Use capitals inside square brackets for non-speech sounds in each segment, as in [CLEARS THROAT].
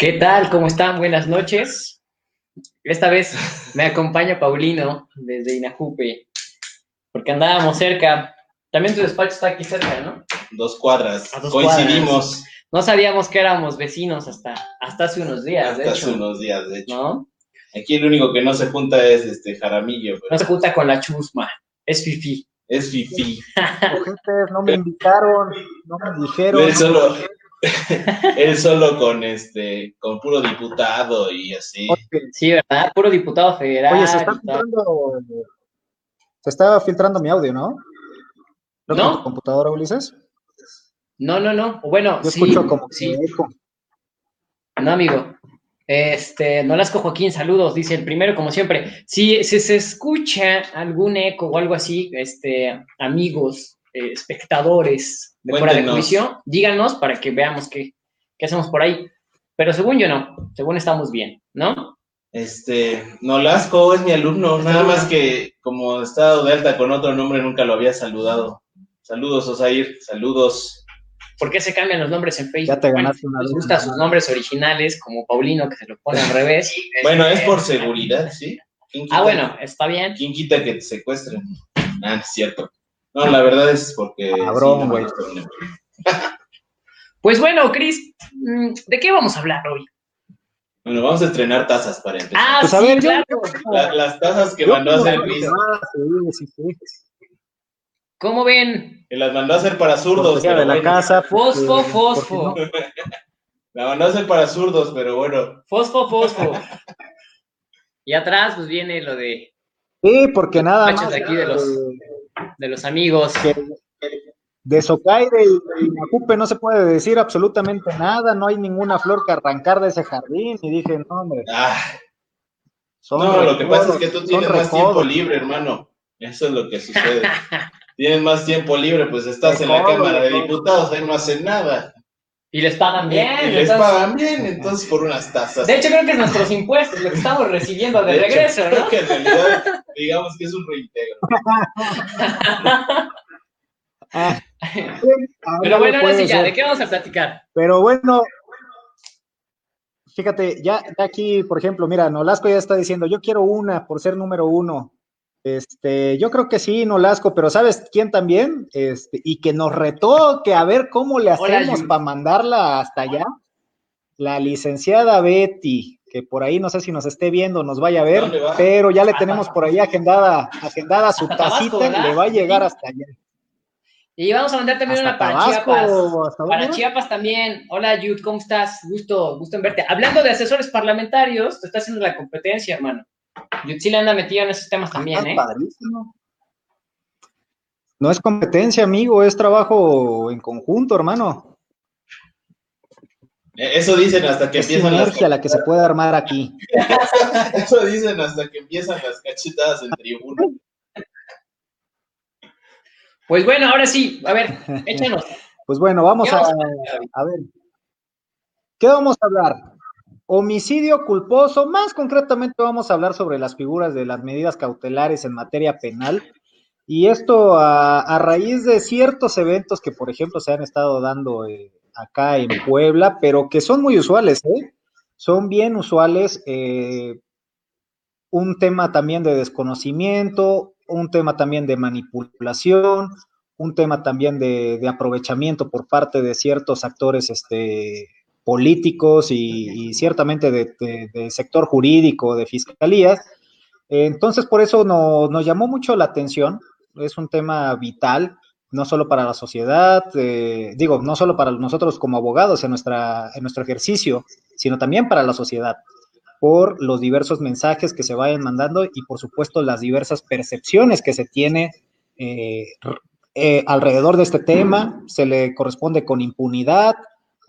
¿Qué tal? ¿Cómo están? Buenas noches. Esta vez me acompaña Paulino desde Inajupe, porque andábamos cerca. También tu despacho está aquí cerca, ¿no? Dos cuadras. Dos Coincidimos. No sabíamos que éramos vecinos hasta, hasta hace unos días, de hasta hecho. hace unos días, de hecho. ¿No? Aquí el único que no se junta es este Jaramillo, pero No se junta con la chusma, es fifi. es Fifi. [LAUGHS] No me invitaron, no me dijeron. Él solo, [LAUGHS] él solo con este, con puro diputado y así. Sí, ¿verdad? Puro diputado federal. oye, se está filtrando, se está filtrando mi audio, ¿no? ¿No? No. tu computadora, Ulises? No, no, no. Bueno, Yo sí, escucho como sí. No, amigo. Este, Nolasco Joaquín, saludos, dice el primero, como siempre. Si, si se escucha algún eco o algo así, este, amigos, eh, espectadores de fuera de juicio, díganos para que veamos qué, qué hacemos por ahí. Pero según yo no, según estamos bien, ¿no? Este, Nolasco es mi alumno, Es nada alumno. más que como he estado de alta con otro nombre nunca lo había saludado. Saludos, Osair, saludos. ¿Por qué se cambian los nombres en Facebook? Ya te ganaste una les gustan sus nombres originales, como Paulino, que se lo pone al revés. Bueno, es Este, por seguridad, ¿sí? ¿Quién Ah, bueno, está bien. ¿Quién quita que te secuestren? Ah, es cierto. No, la verdad es porque... Cabrón, güey. [LAUGHS] Pues bueno, Cris, mm, ¿de qué vamos a hablar hoy? Bueno, vamos a estrenar tazas para empezar. Ah, Pues a sí, ver, yo- claro. La- las tazas que Yo mandó a hacer sí. ¿Cómo ven? que las mandó a hacer para zurdos, pero de la bueno. casa. Fosfo, fosfo. no. [LAUGHS] La mandó a hacer para zurdos, pero bueno. Fosfo, fosfo. [LAUGHS] Y atrás, pues viene lo de, Sí, porque nada más. de aquí de los- eh, de los amigos. que de Socaire y Inacupe no se puede decir absolutamente nada, no hay ninguna flor que arrancar de ese jardín. Y dije, no, hombre, Ah, son no, lo que pasa es que tú tienes más recodos. tiempo libre, hermano. Eso es lo que sucede. [LAUGHS] tienes más tiempo libre, pues estás en la Cámara de. Diputados, ahí no hacen nada. Y les pagan bien. y les entonces- pagan bien, entonces por unas tazas. De hecho, creo que es nuestros impuestos lo que estamos [LAUGHS] recibiendo de, De hecho, regreso, creo ¿no? que en realidad, digamos que es un reintegro. Ah, Pero bueno, ahora sí ya. ¿de qué vamos a platicar? Pero bueno, fíjate, ya, ya aquí, por ejemplo, mira, Nolasco ya está diciendo, yo quiero una por ser número uno. Este, yo creo que sí, Nolasco, pero ¿sabes quién también? Este, y que nos retó que a ver cómo le hacemos para mandarla hasta allá. La licenciada Betty, que por ahí no sé si nos esté viendo, nos vaya a ver, pero ya le tenemos por ahí agendada, agendada su Tabasco, tacita, le va a llegar hasta allá. Y vamos a mandar también Hasta una para Tabasco, Chiapas. ¿hasta Para? Chiapas también. Hola, Jude, ¿cómo estás? Gusto, gusto en verte. Hablando de asesores parlamentarios, te está haciendo la competencia, hermano. Le anda metido en esos temas también, Ah, ¿eh? padrísimo. No es competencia, amigo, es trabajo en conjunto, hermano. Eh, Eso dicen hasta que Es empiezan las sinergia la que se puede armar aquí. [LAUGHS] Eso dicen hasta que empiezan las cachetadas en tribuna. Pues bueno, ahora sí, a ver, [LAUGHS] échanos. Pues bueno, vamos ¿Qué a, vamos a a ver. ¿Qué vamos a hablar? Homicidio culposo, más concretamente vamos a hablar sobre las figuras de las medidas cautelares en materia penal. Y esto a, raíz de ciertos eventos que, por ejemplo, se han estado dando eh, acá en Puebla, pero que son muy usuales, ¿eh? Son bien usuales. eh, un tema también de desconocimiento, un tema también de manipulación, un tema también de, de aprovechamiento por parte de ciertos actores este, políticos y, y ciertamente de, de- de sector jurídico, de fiscalía. Entonces, por eso no- nos llamó mucho la atención. Es un tema vital, no solo para la sociedad, eh, digo, no solo para nosotros como abogados en, nuestra, en nuestro ejercicio, sino también para la sociedad por los diversos mensajes que se vayan mandando y por supuesto las diversas percepciones que se tiene eh, eh, alrededor de este tema, se le corresponde con impunidad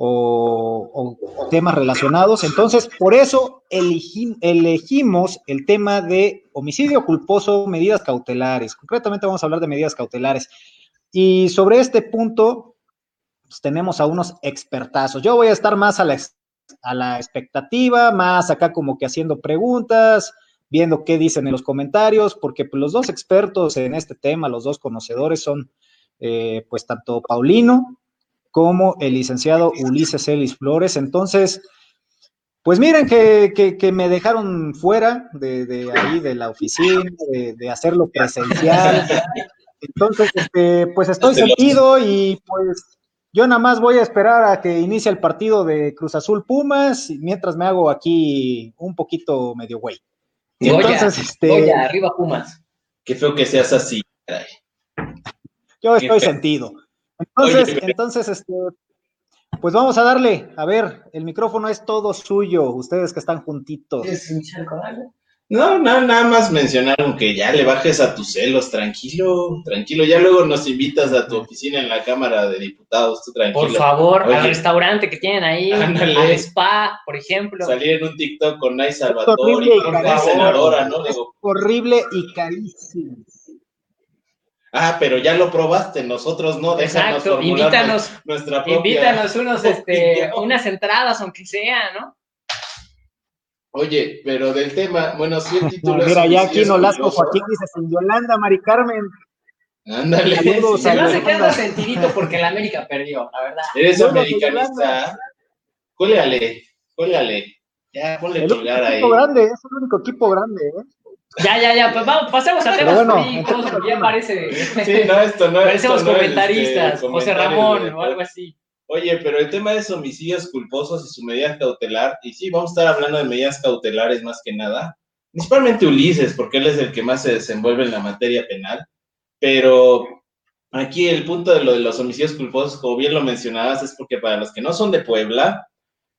o, temas relacionados. Entonces, por eso elegim- elegimos el tema de homicidio culposo, medidas cautelares. Concretamente vamos a hablar de medidas cautelares. Y sobre este punto, pues, tenemos a unos expertazos. Yo voy a estar más a la, a la expectativa, más acá como que haciendo preguntas, viendo qué dicen en los comentarios, porque pues, los dos expertos en este tema, los dos conocedores son eh, pues tanto Paulino como el licenciado Ulises Celis Flores. Entonces, Pues miren que, que, me dejaron fuera de, de, ahí, de la oficina, de, de hacerlo presencial. Entonces, este, pues estoy sentido y pues yo nada más voy a esperar a que inicie el partido de Cruz Azul Pumas, mientras me hago aquí un poquito medio güey. Entonces, este. arriba Pumas. Qué feo que seas así. Yo estoy sentido. Entonces, entonces, este, pues vamos a darle. A ver, el micrófono es todo suyo, ustedes que están juntitos. ¿Es un no, nada más mencionaron que ya le bajes a tus celos, tranquilo, tranquilo. Ya luego nos invitas a tu oficina en la Cámara de Diputados, tú tranquilo. Por favor, al restaurante que tienen ahí, al spa, por ejemplo. Salir en un TikTok con Nay Salvatore y con la senadora, ¿no? horrible y carísimo. Ah, pero ya lo probaste, nosotros no, déjanos Exacto, invítanos, nuestra propia... Invítanos unos, este, unas entradas, aunque sea, ¿no? Oye, pero del tema, bueno, sí el título Mira, ya aquí Nolasco Joaquín dice, sin Yolanda, Mari Carmen. Ándale. Saludos, se me queda sentidito porque la América perdió, la verdad. Eres americanista. Cóleale, cóleale. Ya, ponle el pulgar ahí. equipo grande, es el único equipo grande, ¿eh? Ya, ya, ya, pues vamos, pasemos a temas bueno, ya parece. Sí, no, esto no Parecemos comentaristas, este, José Ramón o algo así. Oye, pero el tema de homicidios culposos y su medida cautelar, y sí, vamos a estar hablando de medidas cautelares más que nada, principalmente Ulises, porque él es el que más se desenvuelve en la materia penal, pero aquí el punto de lo de los homicidios culposos, como bien lo mencionabas, es porque para los que no son de Puebla,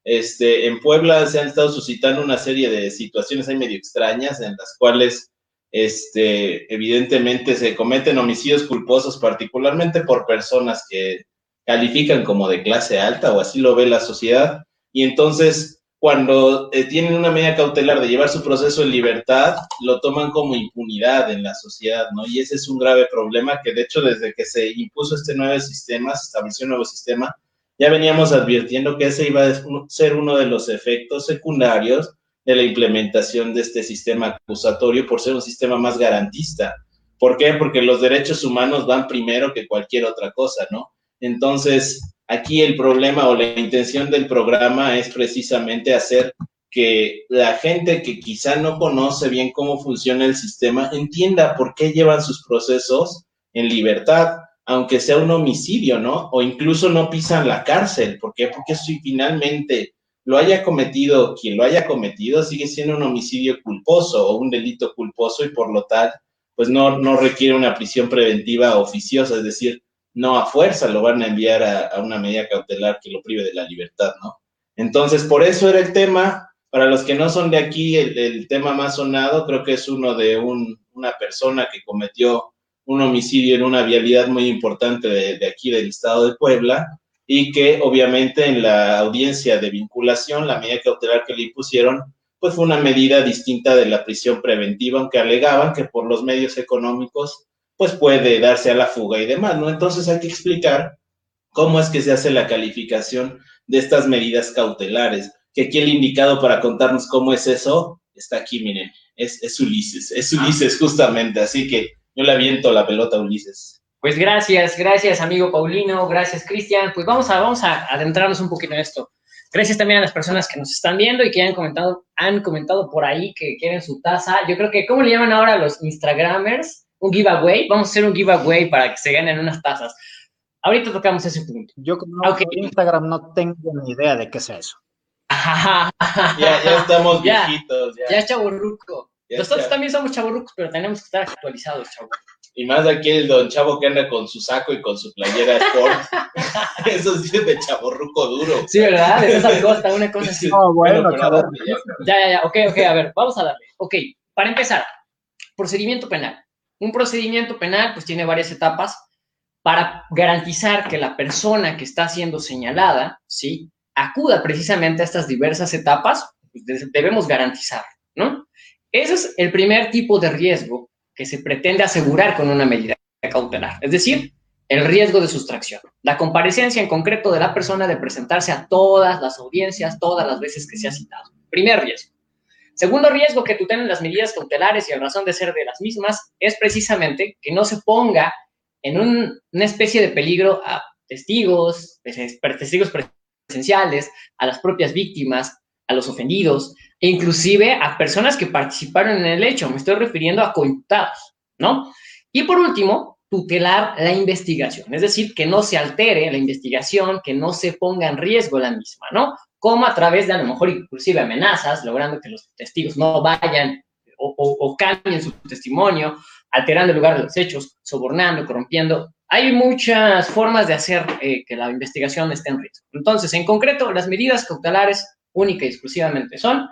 este, en Puebla se han estado suscitando una serie de situaciones ahí medio extrañas en las cuales este, evidentemente se cometen homicidios culposos, particularmente por personas que califican como de clase alta o así lo ve la sociedad. Y entonces, cuando eh, tienen una medida cautelar de llevar su proceso en libertad, lo toman como impunidad en la sociedad, ¿no? Y ese es un grave problema que, de hecho, desde que se impuso este nuevo sistema, se estableció un nuevo sistema, ya veníamos advirtiendo que ese iba a ser uno de los efectos secundarios de la implementación de este sistema acusatorio por ser un sistema más garantista. ¿Por qué? Porque los derechos humanos van primero que cualquier otra cosa, ¿no? Entonces, aquí el problema o la intención del programa es precisamente hacer que la gente que quizá no conoce bien cómo funciona el sistema entienda por qué llevan sus procesos en libertad, aunque sea un homicidio, ¿no? O incluso no pisan la cárcel. ¿Por qué? Porque si finalmente lo haya cometido, quien lo haya cometido, sigue siendo un homicidio culposo o un delito culposo y por lo tal, pues no, no requiere una prisión preventiva oficiosa, es decir, no a fuerza lo van a enviar a, una medida cautelar que lo prive de la libertad, ¿no? Entonces, por eso era el tema. Para los que no son de aquí, el, tema más sonado creo que es uno de una persona que cometió un homicidio en una vialidad muy importante de, de aquí del estado de Puebla y que obviamente en la audiencia de vinculación, la medida cautelar que le impusieron, pues fue una medida distinta de la prisión preventiva, aunque alegaban que por los medios económicos pues puede darse a la fuga y demás, ¿no? Entonces hay que explicar cómo es que se hace la calificación de estas medidas cautelares, que aquí el indicado para contarnos cómo es eso está aquí, miren, es, es Ulises, es Ulises justamente, así que yo le aviento la pelota a Ulises. Pues gracias, gracias amigo Paulino, gracias Cristian, pues vamos a, vamos a adentrarnos un poquito en esto. Gracias también a las personas que nos están viendo y que han comentado, han comentado por ahí que quieren su taza. Yo creo que, ¿cómo le llaman ahora a los Instagramers? un giveaway, vamos a hacer un giveaway para que se ganen unas tazas. Ahorita tocamos ese punto. Yo como no Instagram no tengo ni idea de qué es eso. [LAUGHS] ya, ya estamos viejitos. Ya, ya es Nosotros también somos chaburrucos, pero tenemos que estar actualizados, chavo. Y más aquí el don Chavo que anda con su saco y con su playera sport. [LAUGHS] Eso sí es de chaborruco duro. Sí, ¿verdad? De esa costa, una cosa así. [LAUGHS] No, bueno, bueno ya, ya, ya. Ok, ok, a ver, vamos a darle. Ok, para empezar, procedimiento penal. Un procedimiento penal pues tiene varias etapas para garantizar que la persona que está siendo señalada, ¿sí? acuda precisamente a estas diversas etapas, pues, debemos garantizar, ¿no? Ese es el primer tipo de riesgo que se pretende asegurar con una medida cautelar, es decir, el riesgo de sustracción, la comparecencia en concreto de la persona de presentarse a todas las audiencias, todas las veces que se ha citado. Primer riesgo. Segundo riesgo que tú tienes las medidas cautelares y la razón de ser de las mismas es precisamente que no se ponga en una especie de peligro a testigos, testigos presenciales, a las propias víctimas, a los ofendidos inclusive a personas que participaron en el hecho. Me estoy refiriendo a coimputados, ¿no? Y por último, tutelar la investigación, es decir, que no se altere la investigación, que no se ponga en riesgo la misma, ¿no? Como a través de a lo mejor inclusive amenazas, logrando que los testigos no vayan o, cambien su testimonio, alterando el lugar de los hechos, sobornando, corrompiendo. Hay muchas formas de hacer eh, que la investigación esté en riesgo. Entonces, en concreto, las medidas cautelares única y exclusivamente son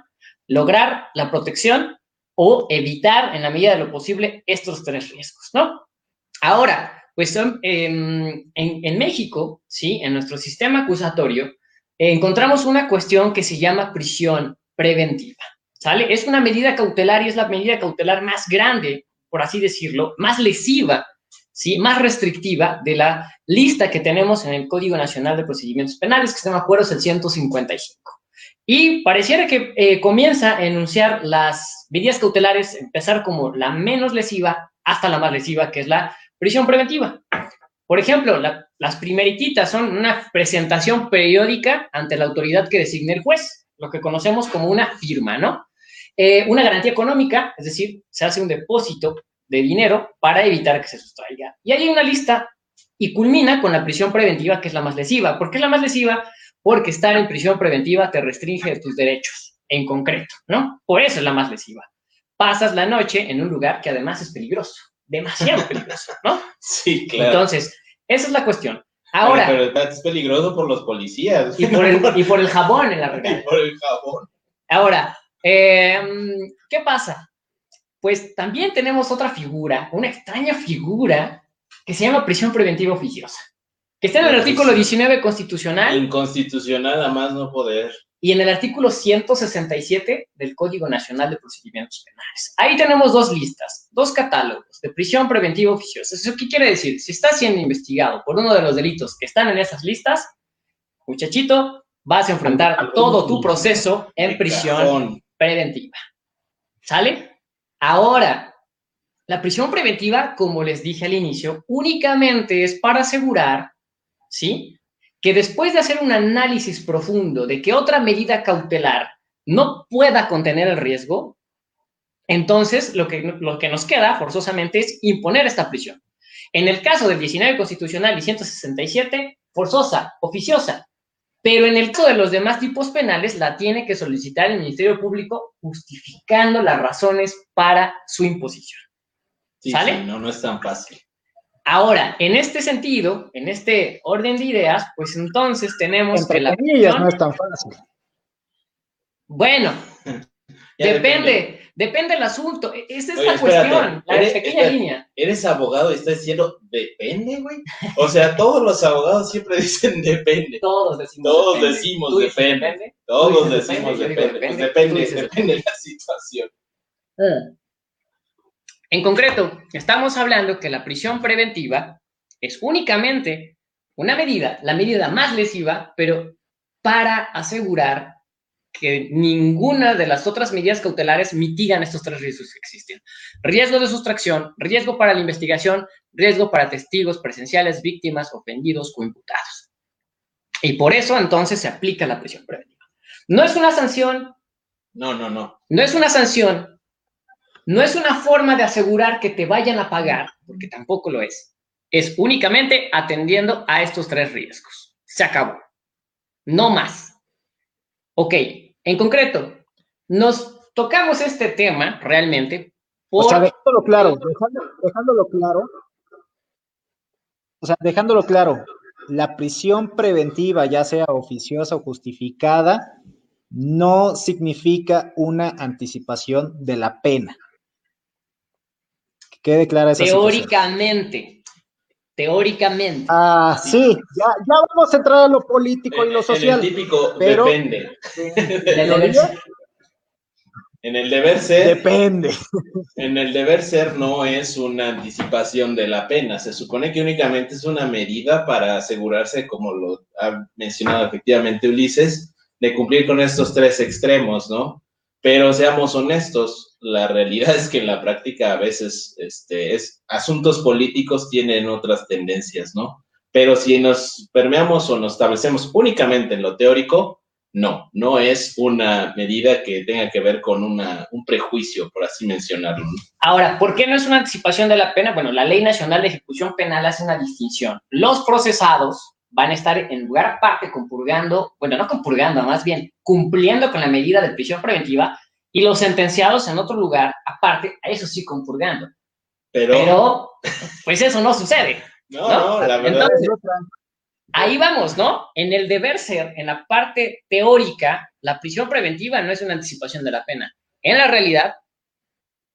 lograr la protección o evitar en la medida de lo posible estos tres riesgos, ¿no? Ahora, pues em, en, México, ¿sí? En nuestro sistema acusatorio, encontramos una cuestión que se llama prisión preventiva, ¿sale? Es una medida cautelar y es la medida cautelar más grande por así decirlo, más lesiva, ¿sí? más restrictiva de la lista que tenemos en el Código Nacional de Procedimientos Penales, que se me acuerdo es el 155. Y pareciera que eh, comienza a enunciar las medidas cautelares, empezar como la menos lesiva hasta la más lesiva, que es la prisión preventiva. Por ejemplo, las primeritas son una presentación periódica ante la autoridad que designe el juez, lo que conocemos como una firma, ¿no? Eh, una garantía económica, es decir, se hace un depósito de dinero para evitar que se sustraiga. Y hay una lista y culmina con la prisión preventiva, que es la más lesiva. ¿Por qué es la más lesiva? Porque estar en prisión preventiva te restringe tus derechos, en concreto, ¿no? Por eso es la más lesiva. Pasas la noche en un lugar que además es peligroso, demasiado peligroso, ¿no? [LAUGHS] Sí, claro. Entonces, esa es la cuestión. Ahora. Pero, es peligroso por los policías. Y por el, y por el jabón en la [LAUGHS] regadera. Y por el jabón. Ahora, eh, ¿Qué pasa? Pues también tenemos otra figura, una extraña figura que se llama prisión preventiva oficiosa, que está en el artículo 19 constitucional. Inconstitucional a más no poder. Y en el artículo 167 del Código Nacional de Procedimientos Penales. Ahí tenemos dos listas, dos catálogos de prisión preventiva oficiosa. ¿Eso qué quiere decir? Si estás siendo investigado por uno de los delitos que están en esas listas, muchachito, vas a enfrentar todo tu proceso en prisión preventiva. ¿Sale? Ahora, la prisión preventiva, como les dije al inicio, únicamente es para asegurar, ¿sí? Que después de hacer un análisis profundo de que otra medida cautelar no pueda contener el riesgo, entonces lo que, lo que nos queda forzosamente es imponer esta prisión. En el caso del 19 constitucional y 167, forzosa, oficiosa, pero en el caso de los demás tipos penales, la tiene que solicitar el Ministerio Público justificando las razones para su imposición. ¿Sale? no, no es tan fácil. Ahora, en este sentido, en este orden de ideas, pues entonces tenemos que la no es tan fácil. Bueno, [LAUGHS] depende, depende, del asunto. E-, esa es la cuestión, la pequeña línea. Eres abogado y estás diciendo, depende, güey. O sea, todos los abogados siempre [LAUGHS] dicen depende. Todos decimos Todos depende. decimos depende. Todos decimos depende. Pues depende, depende de la situación. Mm. En concreto, estamos hablando que la prisión preventiva es únicamente una medida, la medida más lesiva, pero para asegurar que ninguna de las otras medidas cautelares mitigan estos tres riesgos que existen. Riesgo de sustracción, riesgo para la investigación, riesgo para testigos presenciales, víctimas, ofendidos o imputados. Y por eso entonces se aplica la prisión preventiva. No es una sanción. No, no, no. No es una sanción. No es una forma de asegurar que te vayan a pagar, porque tampoco lo es. Es únicamente atendiendo a estos tres riesgos. Se acabó. No más. Ok, en concreto, nos tocamos este tema realmente. Por... O sea, dejándolo claro, dejándolo claro. O sea, dejándolo claro, la prisión preventiva, ya sea oficiosa o justificada, no significa una anticipación de la pena. Que quede clara esa Teóricamente teóricamente. Ah, sí, ya, ya vamos a entrar a lo político y lo social. En el típico depende. en el deber ser. Depende. En el deber ser no es una anticipación de la pena. Se supone que únicamente es una medida para asegurarse, como lo ha mencionado efectivamente Ulises, de cumplir con estos tres extremos, ¿no? Pero seamos honestos, la realidad es que en la práctica a veces este, es, asuntos políticos tienen otras tendencias, ¿no? Pero si nos permeamos o nos establecemos únicamente en lo teórico, No, no es una medida que tenga que ver con una, un prejuicio, por así mencionarlo. Ahora, ¿por qué no es una anticipación de la pena? Bueno, la Ley Nacional de Ejecución Penal hace una distinción. Los procesados van a estar en lugar aparte compurgando, bueno, no compurgando, más bien cumpliendo con la medida de prisión preventiva y los sentenciados en otro lugar aparte, a eso sí compurgando. Pero, pues eso no sucede. No, no, la verdad. ahí vamos, ¿no? En el deber ser, en la parte teórica, la prisión preventiva no es una anticipación de la pena. En la realidad,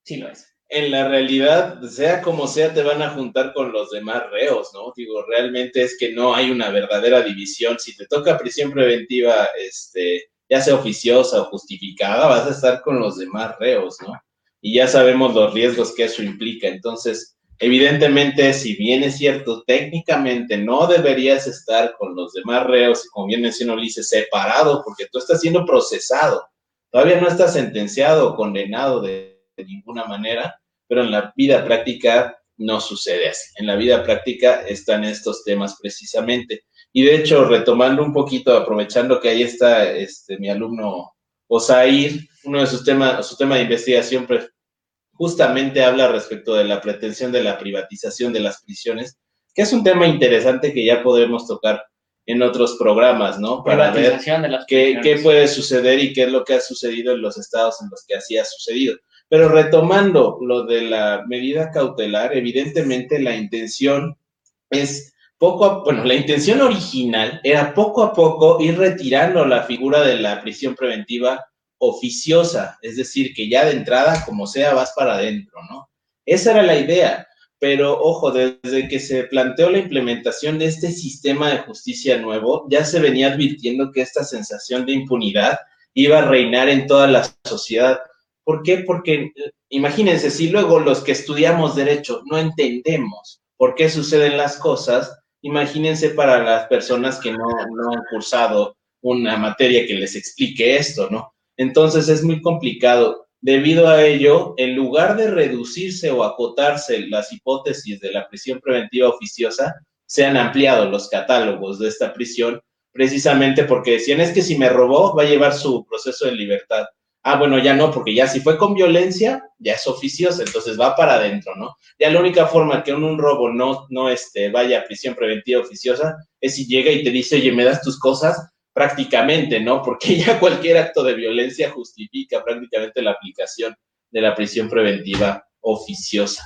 sí lo es. En la realidad, sea como sea, te van a juntar con los demás reos, ¿no? Digo, realmente es que no hay una verdadera división. Si te toca prisión preventiva, este, ya sea oficiosa o justificada, vas a estar con los demás reos, ¿no? Y ya sabemos los riesgos que eso implica. Entonces, Evidentemente, si bien es cierto, técnicamente no deberías estar con los demás reos, como bien mencionó dice separado, porque tú estás siendo procesado. Todavía no estás sentenciado o condenado de, ninguna manera, pero en la vida práctica no sucede así. En la vida práctica están estos temas precisamente. Y de hecho, retomando un poquito, aprovechando que ahí está este, mi alumno Osair, uno de sus temas, su tema de investigación justamente habla respecto de la pretensión de la privatización de las prisiones, que es un tema interesante que ya podremos tocar en otros programas, ¿no? Para ver qué, qué, puede suceder y qué es lo que ha sucedido en los estados en los que así ha sucedido. Pero retomando lo de la medida cautelar, evidentemente la intención es poco bueno, la intención original era poco a poco ir retirando la figura de la prisión preventiva oficiosa, es decir, que ya de entrada, como sea, vas para adentro, ¿no? Esa era la idea, pero ojo, desde que se planteó la implementación de este sistema de justicia nuevo, ya se venía advirtiendo que esta sensación de impunidad iba a reinar en toda la sociedad. ¿Por qué? Porque imagínense, si luego los que estudiamos derecho no entendemos por qué suceden las cosas, imagínense para las personas que no, han cursado una materia que les explique esto, ¿no? Entonces es muy complicado. Debido a ello, en lugar de reducirse o acotarse las hipótesis de la prisión preventiva oficiosa, se han ampliado los catálogos de esta prisión, precisamente porque decían es que si me robó va a llevar su proceso de libertad. Ah, bueno, ya no, porque ya si fue con violencia, ya es oficiosa, entonces va para adentro, ¿no? Ya la única forma que un, robo no, no este, vaya a prisión preventiva oficiosa es si llega y te dice, oye, ¿me das tus cosas? prácticamente, ¿no? Porque [LAUGHS] ya cualquier acto de violencia justifica prácticamente la aplicación de la prisión preventiva oficiosa.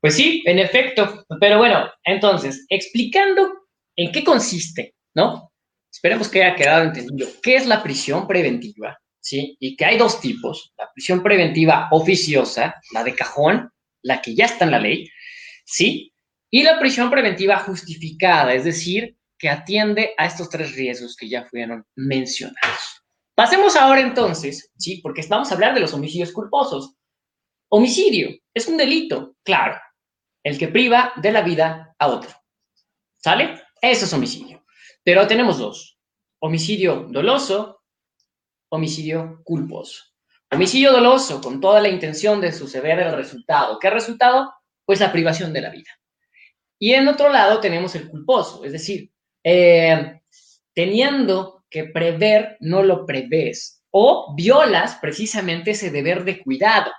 Pues sí, en efecto, pero bueno, entonces, explicando en qué consiste, ¿no? Esperemos que haya quedado entendido qué es la prisión preventiva, ¿sí? Y que hay dos tipos, la prisión preventiva oficiosa, la de cajón, la que ya está en la ley, ¿sí? Y la prisión preventiva justificada, es decir, que atiende a estos tres riesgos que ya fueron mencionados. Pasemos ahora entonces, ¿sí? Porque vamos a hablar de los homicidios culposos. Homicidio es un delito, claro, el que priva de la vida a otro. ¿Sale? Eso es homicidio. Pero tenemos dos. Homicidio doloso, homicidio culposo. Homicidio doloso con toda la intención de suceder el resultado. ¿Qué resultado? Pues la privación de la vida. Y en otro lado tenemos el culposo, es decir, eh, teniendo que prever, no lo prevés o violas precisamente ese deber de cuidado.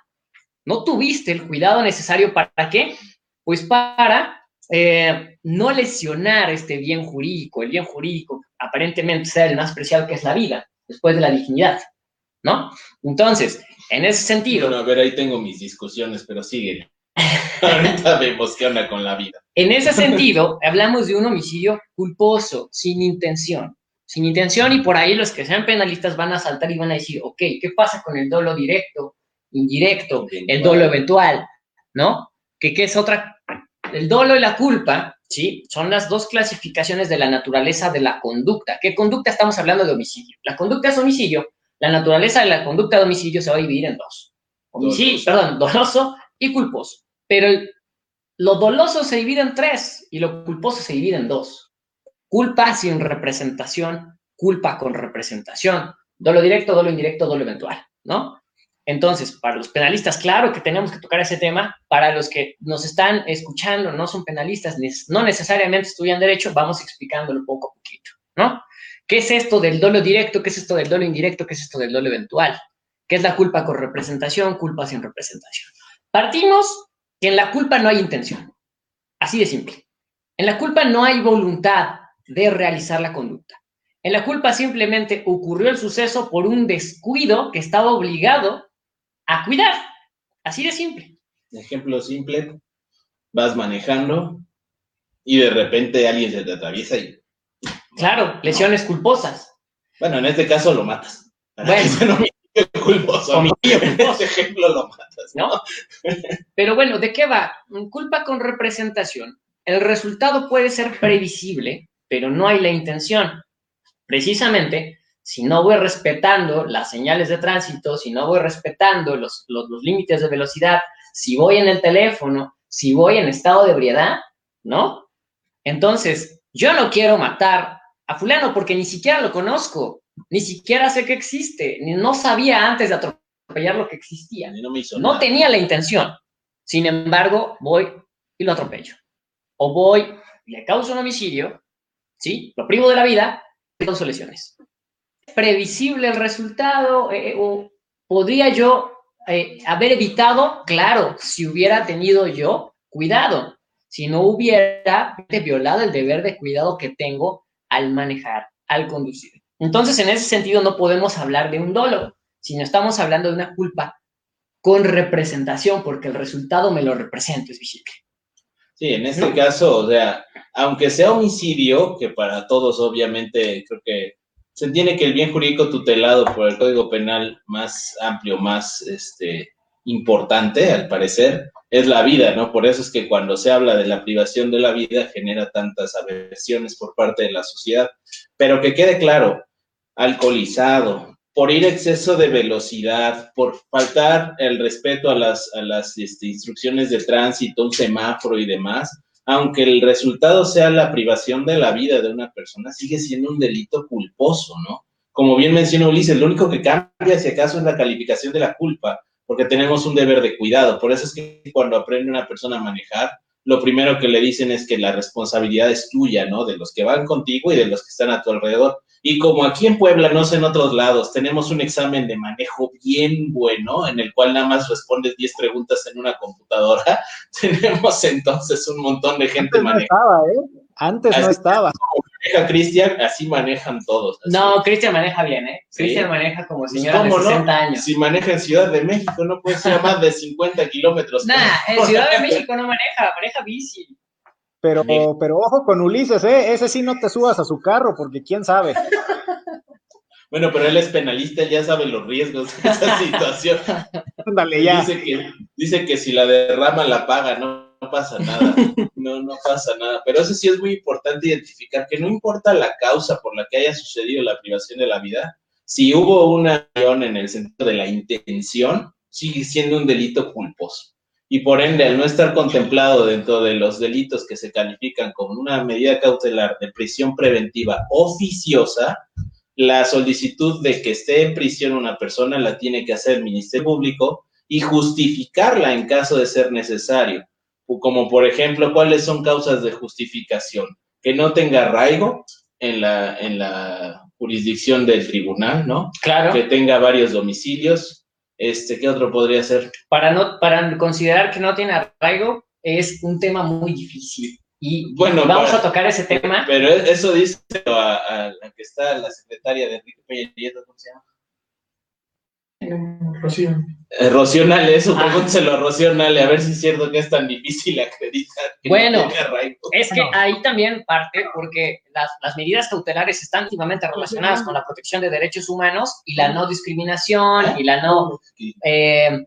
No tuviste el cuidado necesario para qué? Pues para eh, no lesionar este bien jurídico, el bien jurídico aparentemente sea el más preciado que es la vida, después de la dignidad, ¿no? Entonces, en ese sentido... Bueno, a ver, ahí tengo mis discusiones, pero sigue. [LAUGHS] Ahorita vemos qué onda con la vida. En ese [LAUGHS] sentido, hablamos de un homicidio culposo, sin intención. Sin intención, y por ahí los que sean penalistas van a saltar y van a decir, ok, ¿qué pasa con el dolo directo, indirecto, el dolo eventual? ¿No? ¿Qué, ¿Qué es otra? El dolo y la culpa, ¿sí? Son las dos clasificaciones de la naturaleza de la conducta. ¿Qué conducta estamos hablando de homicidio? La conducta es homicidio. La naturaleza de la conducta de homicidio se va a dividir en dos. Homicidio, perdón, doloso y culposo. Pero lo doloso se divide en tres y lo culposo se divide en dos. Culpa sin representación, culpa con representación. Dolo directo, dolo indirecto, dolo eventual, ¿no? Entonces, para los penalistas, claro que tenemos que tocar ese tema. Para los que nos están escuchando, no son penalistas, no necesariamente estudian derecho, vamos explicándolo poco a poquito, ¿no? ¿Qué es esto del dolo directo? ¿Qué es esto del dolo indirecto? ¿Qué es esto del dolo eventual? ¿Qué es la culpa con representación? Culpa sin representación. Partimos que en la culpa no hay intención. Así de simple. En la culpa no hay voluntad de realizar la conducta. En la culpa simplemente ocurrió el suceso por un descuido que estaba obligado a cuidar. Así de simple. Ejemplo simple, vas manejando y de repente alguien se te atraviesa y... Claro, lesiones culposas. Bueno, en este caso lo matas. Bueno, culposo. En este ejemplo lo matas. ¿no? Pero bueno, ¿de qué va? Culpa con representación. El resultado puede ser previsible, pero no hay la intención. Precisamente, si no voy respetando las señales de tránsito, si no voy respetando los, los, los límites de velocidad, si voy en el teléfono, si voy en estado de ebriedad, ¿no? Entonces, yo no quiero matar a fulano porque ni siquiera lo conozco, ni siquiera sé que existe, ni no sabía antes de atropellar lo que existía. No me hizo No nada. tenía la intención. Sin embargo, voy y lo atropello. O voy, le causo un homicidio, ¿sí? Lo privo de la vida y causo lesiones. ¿Previsible el resultado? Eh, ¿O podría yo eh, haber evitado? Claro, si hubiera tenido yo cuidado. Si no hubiera violado el deber de cuidado que tengo al manejar, al conducir. Entonces, en ese sentido, no podemos hablar de un dolo, sino estamos hablando de una culpa con representación, porque el resultado me lo represento, es visible. Sí, en este No. caso, o sea, aunque sea homicidio, que para todos obviamente creo que se entiende que el bien jurídico tutelado por el Código Penal más amplio, más este, importante, al parecer, es la vida, ¿no? Por eso es que cuando se habla de la privación de la vida genera tantas aversiones por parte de la sociedad. Pero que quede claro, alcoholizado, por ir exceso de velocidad, por faltar el respeto a las, a las este, instrucciones de tránsito, un semáforo y demás, aunque el resultado sea la privación de la vida de una persona, sigue siendo un delito culposo, ¿no? Como bien mencionó Ulises, lo único que cambia, si acaso, es la calificación de la culpa, porque tenemos un deber de cuidado. Por eso es que cuando aprende una persona a manejar, lo primero que le dicen es que la responsabilidad es tuya, ¿no? De los que van contigo y de los que están a tu alrededor. Y como aquí en Puebla, no sé en otros lados, tenemos un examen de manejo bien bueno, en el cual nada más respondes 10 preguntas en una computadora, [LAUGHS] tenemos entonces un montón de gente Antes no manejando. estaba, ¿eh? Antes no estaba. Maneja Cristian, así manejan todos. así. No, Cristian maneja bien, ¿eh? Sí. Cristian maneja como Pues, señora ¿cómo de no? 60 años. Si maneja en Ciudad de México, no puede ser a más de 50 kilómetros. Nah, en [LAUGHS] Ciudad de México no maneja, maneja bici. Pero, pero ojo con Ulises, ¿eh? Ese sí no te subas a su carro, porque quién sabe. [LAUGHS] Bueno, pero él es penalista, ya sabe los riesgos de esa [LAUGHS] situación. Ándale ya. Dice que, dice que si la derrama la paga, no, no pasa nada. No, no pasa nada. Pero eso sí es muy importante identificar que no importa la causa por la que haya sucedido la privación de la vida, si hubo una acción en el sentido de la intención, sigue siendo un delito culposo. Y por ende, al no estar contemplado dentro de los delitos que se califican como una medida cautelar de prisión preventiva oficiosa, la solicitud de que esté en prisión una persona la tiene que hacer el Ministerio Público y justificarla en caso de ser necesario. O Como por ejemplo, ¿cuáles son causas de justificación? Que no tenga arraigo en la, en la jurisdicción del tribunal, ¿no? Claro. Que tenga varios domicilios. Este, ¿Qué otro podría ser? Para, no, para considerar que no tiene arraigo es un tema muy difícil. Y Bueno, vamos para- a tocar ese tema. Pero eso dice a, a la que está la secretaria de Enrique Peña Nieto, ¿cómo se llama? Rocío. Eh, Rocío Nale, eso Ah. pregúnteselo a Rocío Nale, a ver si es cierto que es tan difícil acreditar que Bueno, no. Es que No. ahí también parte porque las, las medidas cautelares están íntimamente relacionadas con la protección de derechos humanos y la no discriminación y la no... eh,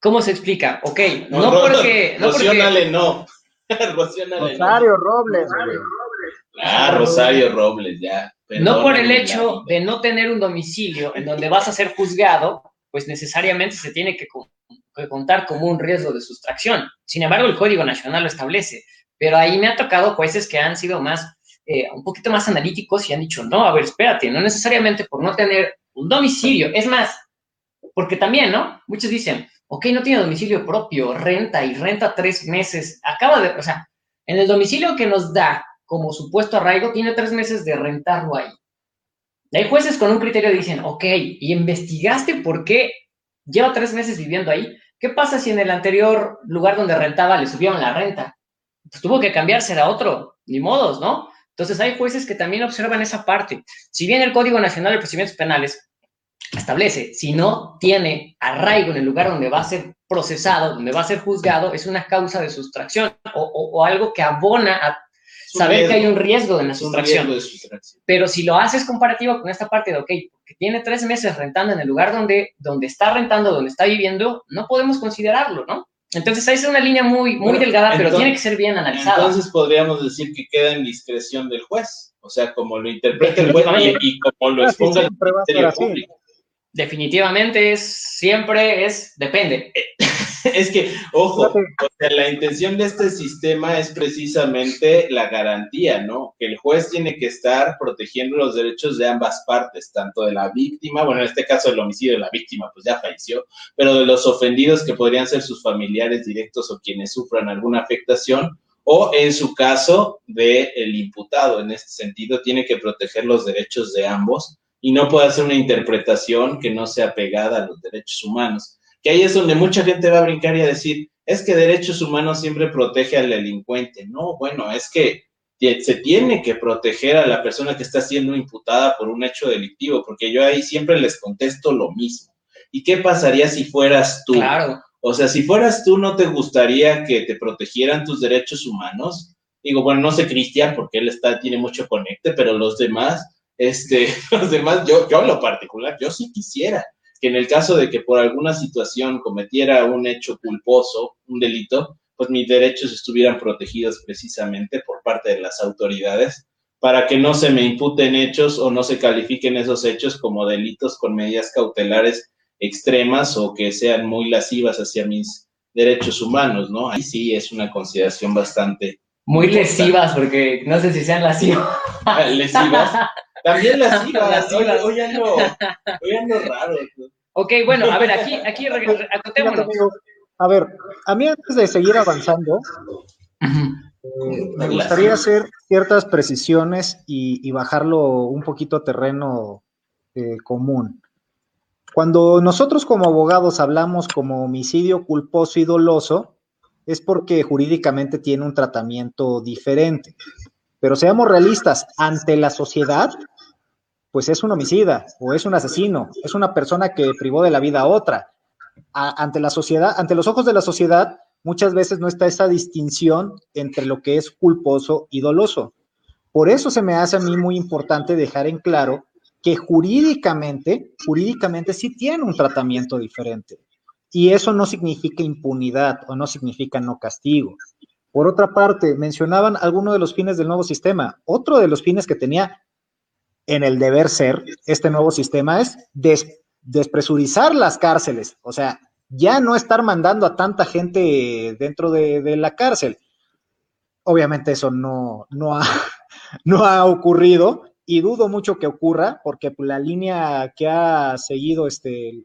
¿Cómo se explica? Ok, no, porque... No Rocío porque Nale no. [LAUGHS] Rocío Nale no. Rosario Robles, güey. Ah, Rosario Robles, ya. No por el hecho de no tener un domicilio en donde vas a ser juzgado, pues necesariamente se tiene que contar como un riesgo de sustracción. Sin embargo, el Código Nacional lo establece. Pero ahí me ha tocado jueces que han sido más, eh, un poquito más analíticos y han dicho, no, a ver, espérate, no necesariamente por no tener un domicilio. Es más, porque también, ¿no? Muchos dicen, ok, no tiene domicilio propio, renta y renta tres meses. Acaba de, o sea, en el domicilio que nos da como supuesto arraigo, tiene tres meses de rentarlo ahí. Hay jueces con un criterio dicen, ok, ¿y investigaste por qué lleva tres meses viviendo ahí? ¿Qué pasa si en el anterior lugar donde rentaba le subieron la renta? Pues tuvo que cambiarse a otro, ni modos, ¿no? Entonces hay jueces que también observan esa parte. Si bien el Código Nacional de Procedimientos Penales establece, si no tiene arraigo en el lugar donde va a ser procesado, donde va a ser juzgado, es una causa de sustracción o, algo que abona a saber que hay un riesgo en la sustracción. Pero si lo haces comparativo con esta parte de, ok, que tiene tres meses rentando en el lugar donde, donde está rentando, donde está viviendo, no podemos considerarlo, ¿no? Entonces, ahí es una línea muy, muy delgada, pero tiene que ser bien analizada. Entonces, podríamos decir que queda en discreción del juez. O sea, como lo interpreta el juez y, como lo exponga el Ministerio Público. Definitivamente es, siempre es, depende. [LAUGHS] es que, ojo, la intención de este sistema es precisamente la garantía, ¿no? Que el juez tiene que estar protegiendo los derechos de ambas partes, tanto de la víctima, bueno, en este caso el homicidio de la víctima, pues ya falleció, pero de los ofendidos que podrían ser sus familiares directos o quienes sufran alguna afectación, o en su caso de el imputado. En este sentido, tiene que proteger los derechos de ambos y no puede hacer una interpretación que no sea pegada a los derechos humanos. Que ahí es donde mucha gente va a brincar y a decir, es que derechos humanos siempre protege al delincuente. No, bueno, es que se tiene que proteger a la persona que está siendo imputada por un hecho delictivo, porque yo ahí siempre les contesto lo mismo. ¿Y qué pasaría si fueras tú? Claro. O sea, si fueras tú, ¿no te gustaría que te protegieran tus derechos humanos? Digo, bueno, no sé Cristian, porque él está, tiene mucho conecte, pero los demás, este, [LAUGHS] los demás, yo, yo en lo particular, yo sí quisiera que en el caso de que por alguna situación cometiera un hecho culposo, un delito, pues mis derechos estuvieran protegidos precisamente por parte de las autoridades para que no se me imputen hechos o no se califiquen esos hechos como delitos con medidas cautelares extremas o que sean muy lasivas hacia mis derechos humanos, ¿no? Ahí sí es una consideración bastante... Muy lesivas, porque no sé si sean lasivas. [LAUGHS] lesivas. También las [LAUGHS] ibas. Hoy, hoy, ando, hoy ando raro. Ok, bueno, a ver, aquí, aquí acotémonos. A ver, a mí antes de seguir avanzando, eh, me gustaría hacer ciertas precisiones y, bajarlo un poquito a terreno eh, común. Cuando nosotros como abogados hablamos como homicidio culposo y doloso, es porque jurídicamente tiene un tratamiento diferente. Pero seamos realistas, ante la sociedad, pues es un homicida o es un asesino, es una persona que privó de la vida a otra. ante la sociedad, ante los ojos de la sociedad, muchas veces no está esa distinción entre lo que es culposo y doloso. Por eso se me hace a mí muy importante dejar en claro que jurídicamente, jurídicamente sí tiene un tratamiento diferente. Y eso no significa impunidad o no significa no castigo. Por otra parte, mencionaban algunos de los fines del nuevo sistema. Otro de los fines que tenía en el deber ser este nuevo sistema es despresurizar las cárceles. O sea, ya no estar mandando a tanta gente dentro de, la cárcel. Obviamente eso no, no, ha, [LAUGHS] no ha ocurrido y dudo mucho que ocurra porque la línea que ha seguido este,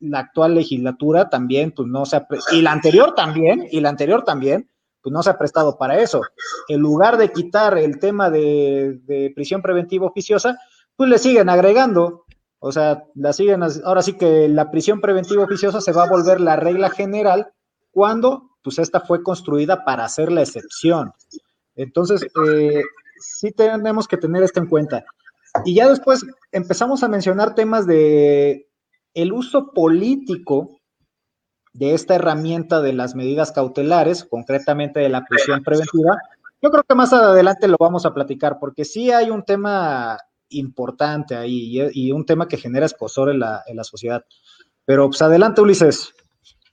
la actual legislatura también, pues no se ha, y la anterior también, y la anterior también, pues no se ha prestado para eso. En lugar de quitar el tema de, prisión preventiva oficiosa, pues le siguen agregando. O sea, la siguen, ahora sí que la prisión preventiva oficiosa se va a volver la regla general cuando, pues esta fue construida para hacer la excepción. Entonces, eh, sí tenemos que tener esto en cuenta. Y ya después empezamos a mencionar temas de el uso político de esta herramienta de las medidas cautelares, concretamente de la prisión preventiva, yo creo que más adelante lo vamos a platicar, porque sí hay un tema importante ahí y, un tema que genera escosor en la, en la sociedad. Pero pues adelante, Ulises.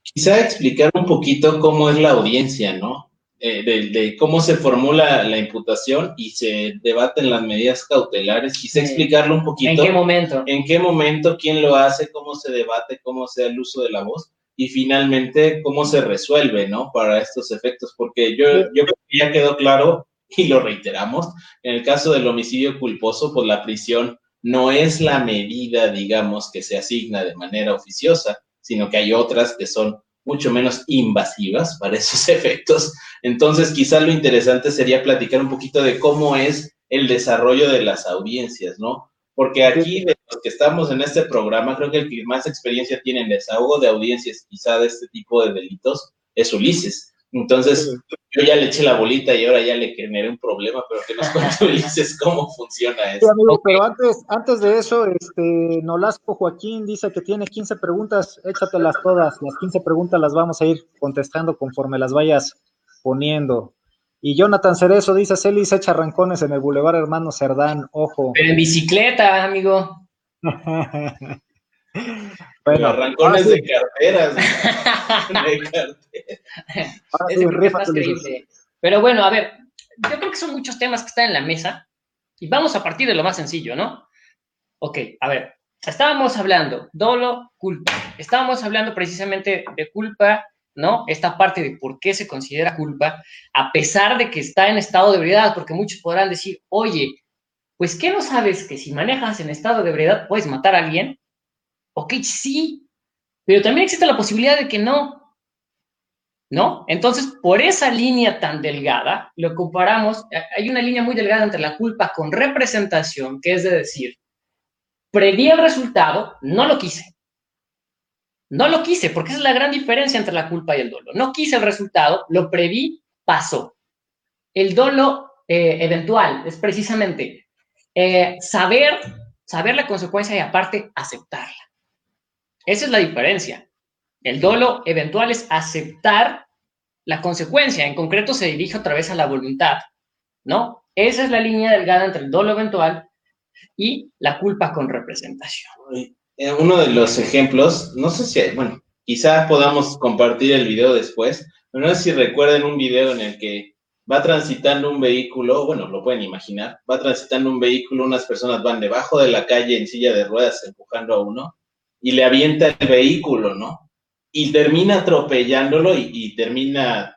Quizá explicar un poquito cómo es la audiencia, ¿no? De, cómo se formula la imputación y se debaten las medidas cautelares. Quise explicarlo un poquito. ¿En qué momento? ¿En qué momento? ¿Quién lo hace? ¿Cómo se debate? ¿Cómo sea el uso de la voz? y finalmente cómo se resuelve, ¿no? Para estos efectos, porque yo, yo creo que ya quedó claro y lo reiteramos, en el caso del homicidio culposo, pues la prisión no es la medida, digamos, que se asigna de manera oficiosa, sino que hay otras que son mucho menos invasivas para [LAUGHS] esos efectos. Entonces, quizá lo interesante sería platicar un poquito de cómo es el desarrollo de las audiencias, ¿no? Porque aquí, de los que estamos en este programa, creo que el que más experiencia tiene en desahogo de audiencias, quizá de este tipo de delitos, es Ulises. Entonces, yo ya le eché la bolita y ahora ya le generé un problema, pero que nos cuente Ulises cómo funciona eso. Sí, amigo, pero antes, antes de eso, este, Nolasco Joaquín dice que tiene 15 preguntas, échatelas todas, las 15 preguntas las vamos a ir contestando conforme las vayas poniendo. Y Jonathan Cerezo dice, Celis echa rancones en el Boulevard Hermano Cerdán, ojo. Pero en bicicleta, amigo. [LAUGHS] bueno, arrancones de carteras. [LAUGHS] de carteras. Sí, Pero bueno, a ver, yo creo que son muchos temas que están en la mesa y vamos a partir de lo más sencillo, ¿no? Ok, a ver, estábamos hablando dolo, culpa. Estábamos hablando precisamente de culpa, ¿no? Esta parte de por qué se considera culpa, a pesar de que está en estado de ebriedad, porque muchos podrán decir, oye, pues ¿qué no sabes que si manejas en estado de ebriedad puedes matar a alguien? Ok, sí, pero también existe la posibilidad de que no. ¿No? Entonces, por esa línea tan delgada, lo comparamos, hay una línea muy delgada entre la culpa con representación, que es de decir, preví el resultado, no lo quise. No lo quise, porque esa es la gran diferencia entre la culpa y el dolo. No quise el resultado, lo preví, pasó. El dolo eh, eventual es precisamente eh, saber, saber la consecuencia y aparte aceptarla. Esa es la diferencia. El dolo eventual es aceptar la consecuencia. En concreto se dirige otra vez a la voluntad, ¿no? Esa es la línea delgada entre el dolo eventual y la culpa con representación. Eh, uno de los ejemplos, no sé si, bueno, quizás podamos compartir el video después, pero no sé si recuerden un video en el que va transitando un vehículo, bueno, lo pueden imaginar, va transitando un vehículo, unas personas van debajo de la calle en silla de ruedas empujando a uno y le avienta el vehículo, ¿no? Y termina atropellándolo y, termina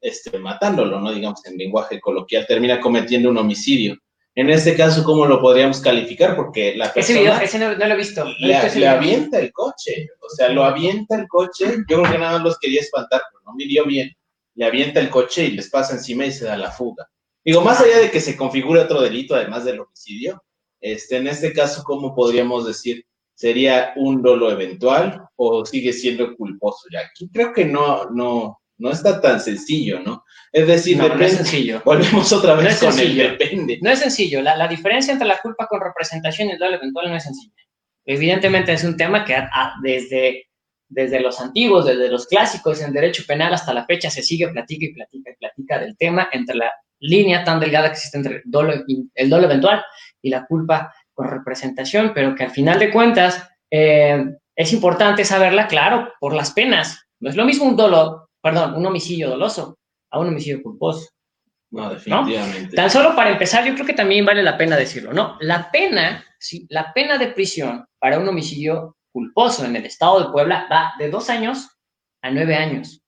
este, matándolo, ¿no? Digamos en lenguaje coloquial, termina cometiendo un homicidio. En este caso, ¿cómo lo podríamos calificar? Porque la persona... Ese video, ese no, lo he visto. le, avienta el coche, o sea, lo avienta el coche, yo creo que nada más los quería espantar, pero no midió bien. Le avienta el coche y les pasa encima y se da la fuga. Digo, más allá de que se configure otro delito, además del homicidio, este, en este caso, ¿cómo podríamos decir? ¿Sería un dolo eventual o sigue siendo culposo ya? Aquí creo que no, no, no está tan sencillo, ¿no? Es decir, no, depende, no es sencillo. Volvemos otra vez no con el depende. No es sencillo. La, la, diferencia entre la culpa con representación y el dolo eventual no es sencilla. Evidentemente es un tema que desde, desde los antiguos, desde los clásicos en derecho penal hasta la fecha se sigue, platica y platica y platica del tema entre la línea tan delgada que existe entre dolo, el dolo eventual y la culpa con representación, pero que al final de cuentas eh, es importante saberla, claro, por las penas. No es lo mismo un dolo, perdón, un homicidio doloso a un homicidio culposo. No, definitivamente. Tan solo para empezar, yo creo que también vale la pena decirlo, ¿no? La pena, sí, la pena de prisión para un homicidio culposo en el estado de Puebla va de dos años a nueve años.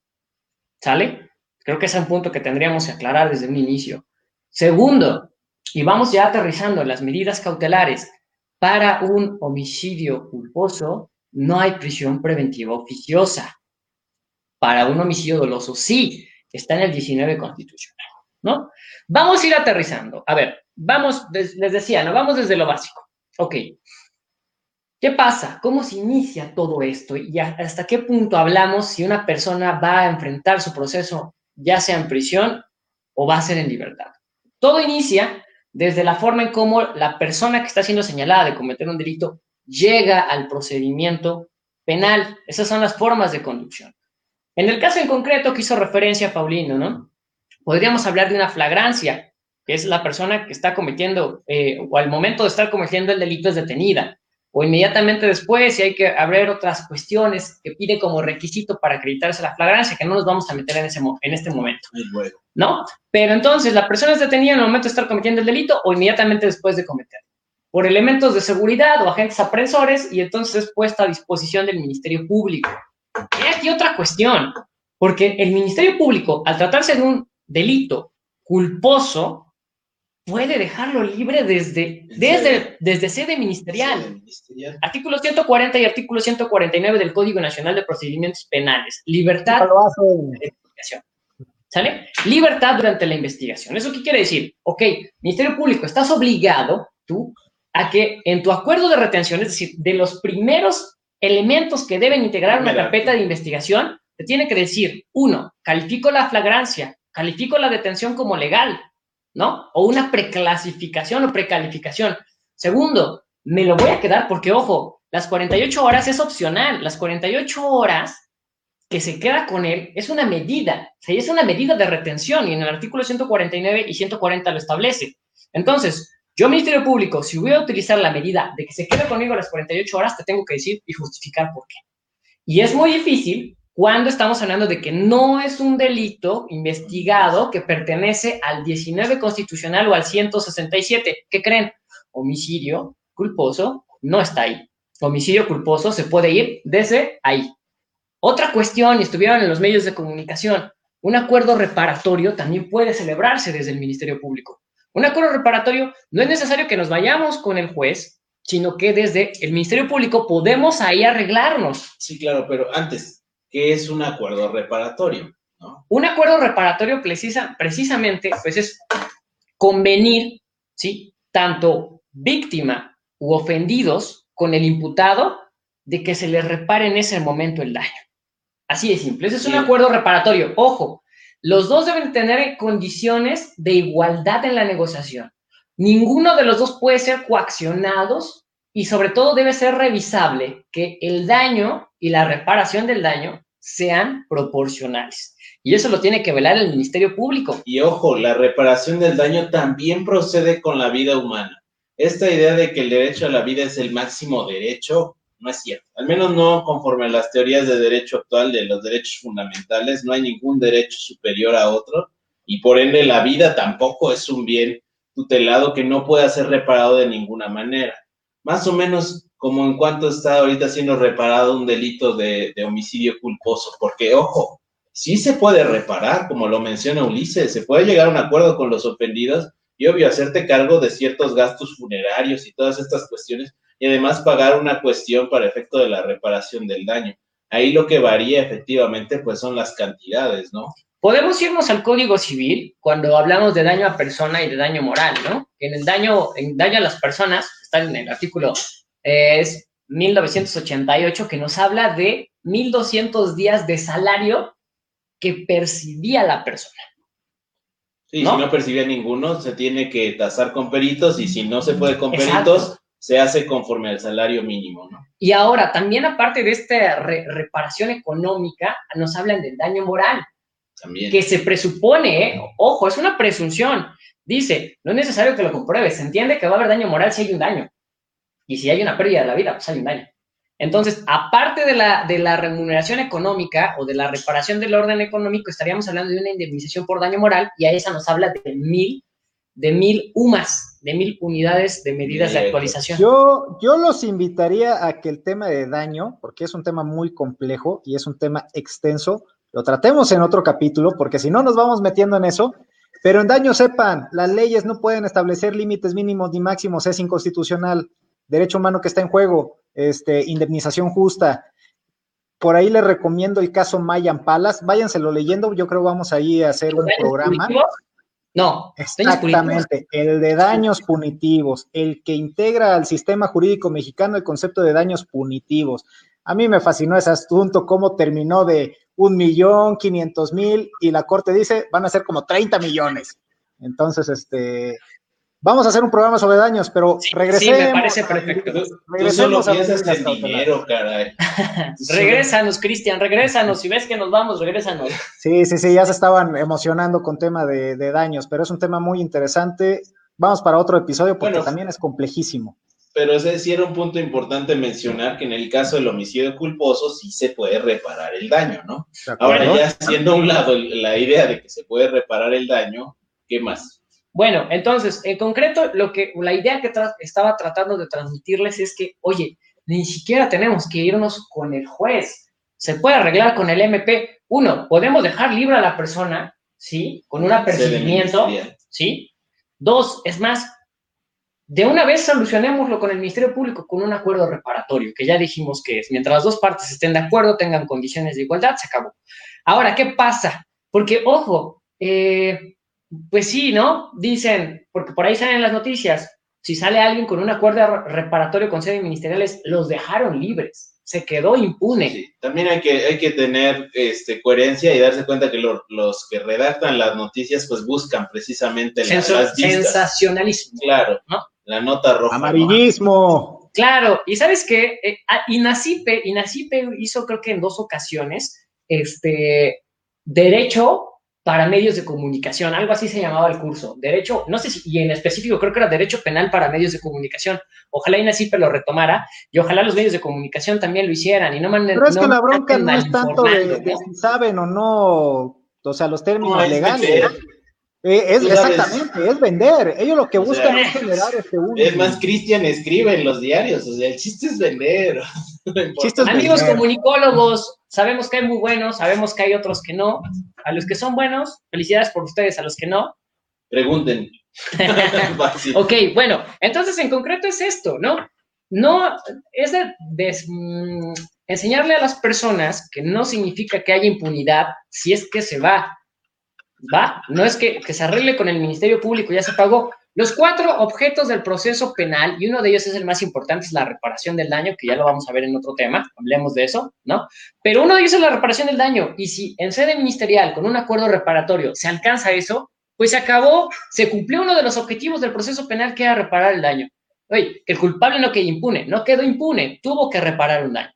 ¿Sale? Creo que ese es un punto que tendríamos que aclarar desde un inicio. Segundo, y vamos ya aterrizando las medidas cautelares para un homicidio culposo, no hay prisión preventiva oficiosa. Para un homicidio doloso, sí, está en el 19 constitucional, ¿no? Vamos a ir aterrizando. A ver, vamos, les decía, ¿no? Vamos desde lo básico. Ok. ¿Qué pasa? ¿Cómo se inicia todo esto? ¿Y hasta qué punto hablamos si una persona va a enfrentar su proceso, ya sea en prisión o va a ser en libertad? Todo inicia desde la forma en cómo la persona que está siendo señalada de cometer un delito llega al procedimiento penal. Esas son las formas de conducción. En el caso en concreto que hizo referencia a Paulino, ¿no? Podríamos hablar de una flagrancia, que es la persona que está cometiendo, eh, o al momento de estar cometiendo el delito es detenida o inmediatamente después, si hay que abrir otras cuestiones que pide como requisito para acreditarse la flagrancia, que no nos vamos a meter en, ese, en este momento. ¿No? Pero entonces, la persona es detenida en el momento de estar cometiendo el delito o inmediatamente después de cometerlo, por elementos de seguridad o agentes apresores y entonces es puesta a disposición del Ministerio Público. Y aquí otra cuestión, porque el Ministerio Público, al tratarse de un delito culposo, puede dejarlo libre desde, desde, desde sede ministerial. Artículo 140 y artículo 149 del Código Nacional de Procedimientos Penales. Libertad hace- de investigación. ¿Sale? Libertad durante la investigación. ¿Eso qué quiere decir? Ok, Ministerio Público, estás obligado tú a que en tu acuerdo de retención, es decir, de los primeros elementos que deben integrar una carpeta de investigación, te tiene que decir, uno, califico la flagrancia, califico la detención como legal, ¿no? O una preclasificación o precalificación. Segundo, me lo voy a quedar porque, ojo, las 48 horas es opcional. Las 48 horas que se queda con él es una medida, o sea, es una medida de retención y en el artículo 149 y 140 lo establece. Entonces, yo, Ministerio Público, si voy a utilizar la medida de que se quede conmigo las 48 horas, te tengo que decir y justificar por qué. Y es muy difícil cuando estamos hablando de que no es un delito investigado que pertenece al 19 constitucional o al 167. ¿Qué creen? Homicidio culposo no está ahí. Homicidio culposo se puede ir desde ahí. Otra cuestión, y estuvieron en los medios de comunicación, un acuerdo reparatorio también puede celebrarse desde el Ministerio Público. Un acuerdo reparatorio no es necesario que nos vayamos con el juez, sino que desde el Ministerio Público podemos ahí arreglarnos. Sí, claro, pero antes, ¿qué es un acuerdo reparatorio? ¿No? Un acuerdo reparatorio precisa, precisamente pues es convenir, ¿sí? Tanto víctima u ofendidos con el imputado de que se les repare en ese momento el daño. Así de simple. Ese es un acuerdo reparatorio. Ojo, los dos deben tener condiciones de igualdad en la negociación. Ninguno de los dos puede ser coaccionados y sobre todo debe ser revisable que el daño y la reparación del daño sean proporcionales. Y eso lo tiene que velar el Ministerio Público. Y ojo, la reparación del daño también procede con la vida humana. Esta idea de que el derecho a la vida es el máximo derecho no es cierto. Al menos no conforme a las teorías de derecho actual de los derechos fundamentales, no hay ningún derecho superior a otro y por ende la vida tampoco es un bien tutelado que no pueda ser reparado de ninguna manera. Más o menos como en cuanto está ahorita siendo reparado un delito de, homicidio culposo, porque ojo, sí se puede reparar, como lo menciona Ulises, se puede llegar a un acuerdo con los ofendidos y obvio hacerte cargo de ciertos gastos funerarios y todas estas cuestiones y además pagar una cuestión para efecto de la reparación del daño. Ahí lo que varía efectivamente pues son las cantidades, ¿no? Podemos irnos al Código Civil cuando hablamos de daño a persona y de daño moral, ¿no? En el daño, en daño a las personas, está en el artículo, es 1988, que nos habla de 1.200 días de salario que percibía la persona. Sí, ¿No? si no percibía ninguno, se tiene que tasar con peritos y si no se puede con Exacto. peritos, se hace conforme al salario mínimo, ¿no? Y ahora, también aparte de esta re- reparación económica, nos hablan del daño moral. También. que se presupone, ¿eh? ojo, es una presunción. Dice, no es necesario que lo compruebes, se entiende que va a haber daño moral si hay un daño. Y si hay una pérdida de la vida, pues hay un daño. Entonces, aparte de la, de la remuneración económica o de la reparación del orden económico, estaríamos hablando de una indemnización por daño moral y a esa nos habla de mil, de mil UMAS, de mil unidades de medidas de actualización. Yo, yo los invitaría a que el tema de daño, porque es un tema muy complejo y es un tema extenso, lo tratemos en otro capítulo, porque si no nos vamos metiendo en eso. Pero en daño sepan, las leyes no pueden establecer límites mínimos ni máximos, es inconstitucional. Derecho humano que está en juego, este, indemnización justa. Por ahí les recomiendo el caso Mayan Palas, váyanselo leyendo, yo creo vamos ahí a hacer un ¿Daños programa. punitivos? No. Exactamente, el de daños punitivos, el que integra al sistema jurídico mexicano el concepto de daños punitivos. A mí me fascinó ese asunto, cómo terminó de un millón, quinientos mil, y la corte dice van a ser como 30 millones. Entonces, este, vamos a hacer un programa sobre daños, pero Sí, sí, regresemos. me parece perfecto. Tú, tú solo regresemos a piensas en dinero, caray. [LAUGHS] Regrésanos, Cristian, regrésanos. Si ves que nos vamos, regrésanos. Sí, sí, sí, ya se estaban emocionando con tema de, de daños, pero es un tema muy interesante. Vamos para otro episodio porque Bueno. también es complejísimo. Pero ese sí era un punto importante mencionar que en el caso del homicidio culposo sí se puede reparar el daño, ¿no? Ahora ya haciendo a un lado la idea de que se puede reparar el daño, ¿qué más? Bueno, entonces, en concreto, lo que la idea que tra- estaba tratando de transmitirles es que, oye, ni siquiera tenemos que irnos con el juez. Se puede arreglar con el MP. Uno, podemos dejar libre a la persona, ¿sí? Con un apercibimiento. ¿sí? Dos, es más, de una vez solucionémoslo con el Ministerio Público con un acuerdo reparatorio, que ya dijimos que es, mientras las dos partes estén de acuerdo, tengan condiciones de igualdad, se acabó. Ahora, ¿qué pasa? Porque, ojo, eh, pues sí, ¿no? Dicen, porque por ahí salen las noticias, si sale alguien con un acuerdo reparatorio con sede ministeriales, los dejaron libres se quedó impune. Sí, también hay que, hay que tener este, coherencia y darse cuenta que los que redactan las noticias pues buscan precisamente las, las Sensacionalismo. Claro, ¿no? La nota roja. Amarillismo. Claro, y sabes qué, eh, ah, Inacipe, Inacipe hizo creo que en dos ocasiones este derecho para medios de comunicación, algo así se llamaba el curso. Derecho, no sé si, y en específico creo que era Derecho Penal para medios de comunicación. Ojalá Inacipe lo retomara y ojalá los medios de comunicación también lo hicieran y no manden. Pero es que la bronca no es tanto de, si saben o no, o sea, los términos legales. Eh, es, exactamente, es vender. Ellos lo que buscan es generar este Es más, Cristian escribe en los diarios, o sea, el chiste es vender. Amigos comunicólogos, sabemos que hay muy buenos, sabemos que hay otros que no. A los que son buenos, felicidades por ustedes, a los que no. Pregunten. [LAUGHS] ok, bueno, entonces en concreto es esto, ¿no? No, es de, mm, enseñarle a las personas que no significa que haya impunidad si es que se va va, no es que, se arregle con el Ministerio Público, ya se pagó. Los cuatro objetos del proceso penal, y uno de ellos es el más importante, es la reparación del daño, que ya lo vamos a ver en otro tema, hablemos de eso, ¿no? Pero uno de ellos es la reparación del daño, y si en sede ministerial, con un acuerdo reparatorio, se alcanza eso, pues se acabó, se cumplió uno de los objetivos del proceso penal, que era reparar el daño. Oye, que el culpable no quedó impune, no quedó impune, tuvo que reparar un daño.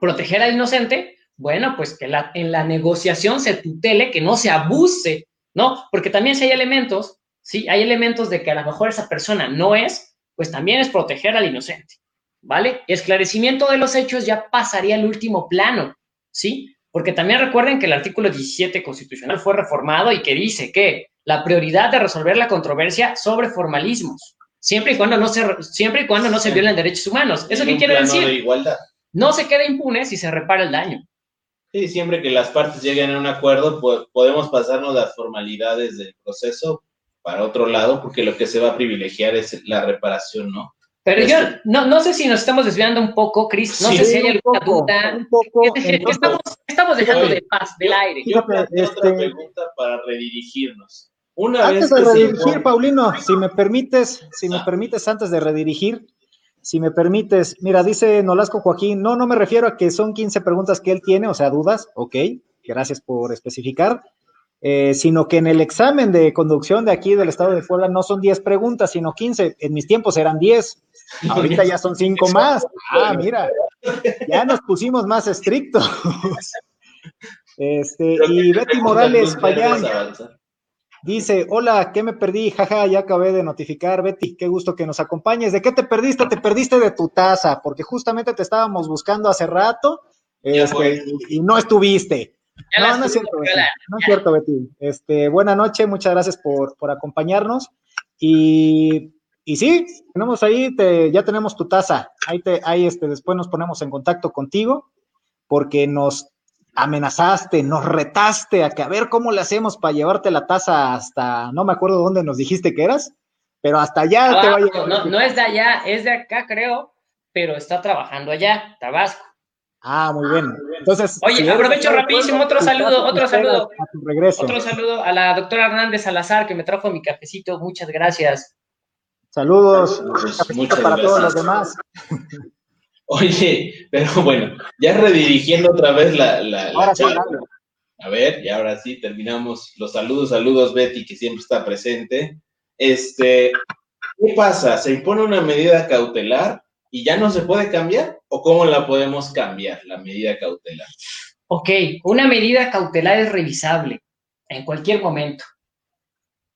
Proteger al inocente, bueno, pues que en la negociación se tutele, que no se abuse, ¿no? Porque también si hay elementos, sí, hay elementos de que a lo mejor esa persona no es, pues también es proteger al inocente, ¿vale? Esclarecimiento de los hechos ya pasaría al último plano, ¿sí? Porque también recuerden que el artículo 17 constitucional fue reformado y que dice que la prioridad de resolver la controversia sobre formalismos, siempre y cuando no se, siempre y cuando no se violen derechos humanos. ¿Eso qué quiere decir? De igualdad. No se queda impune si se repara el daño. Sí, siempre que las partes lleguen a un acuerdo, podemos pasarnos las formalidades del proceso para otro lado, porque lo que se va a privilegiar es la reparación, ¿no? Pero yo este no, no sé si nos estamos desviando un poco, Cris, no sé si hay alguna duda. Un poco, estamos, dejando de paz, del aire. Yo otra este, pregunta para redirigirnos. Una antes de redirigir, Paulino, si me permites, si me ah. permites, antes de redirigir, si me permites, mira, dice Nolasco Joaquín, no, no me refiero a que son 15 preguntas que él tiene, o sea, dudas, ok, gracias por especificar, eh, sino que en el examen de conducción de aquí del estado de Puebla no son 10 preguntas, sino 15, en mis tiempos eran 10, ahorita ya son 5 más, ah, mira, ya nos pusimos más estrictos. [LAUGHS] Este, y Betty Morales Payán, Dice, hola, ¿qué me perdí? Jaja, ya acabé de notificar, Betty, qué gusto que nos acompañes. ¿De qué te perdiste? Te perdiste de tu taza, porque justamente te estábamos buscando hace rato este, y no estuviste. No, no es cierto, Betty. No es cierto, Betty. Este, buena noche, muchas gracias por, por acompañarnos. Y, y, sí, tenemos ahí, te, ya tenemos tu taza. Ahí, te, ahí este, después nos ponemos en contacto contigo, porque nos amenazaste, nos retaste a que a ver cómo le hacemos para llevarte la taza hasta, no me acuerdo dónde nos dijiste que eras, pero hasta allá te va a llevar. No, no es de allá, es de acá, creo, pero está trabajando allá, Tabasco. Ah, muy bien. Entonces, oye, aprovecho rapidísimo otro saludo, otro saludo. Otro saludo a la doctora Hernández Salazar que me trajo mi cafecito. Muchas gracias. Saludos, Muchas para todos los demás. [LAUGHS] Oye, pero bueno, ya redirigiendo otra vez la, la, A ver, y ahora sí terminamos los saludos, saludos Betty, que siempre está presente. Este, ¿qué pasa? ¿Se impone una medida cautelar y ya no se puede cambiar? ¿O cómo la podemos cambiar, la medida cautelar? Ok, una medida cautelar es revisable en cualquier momento.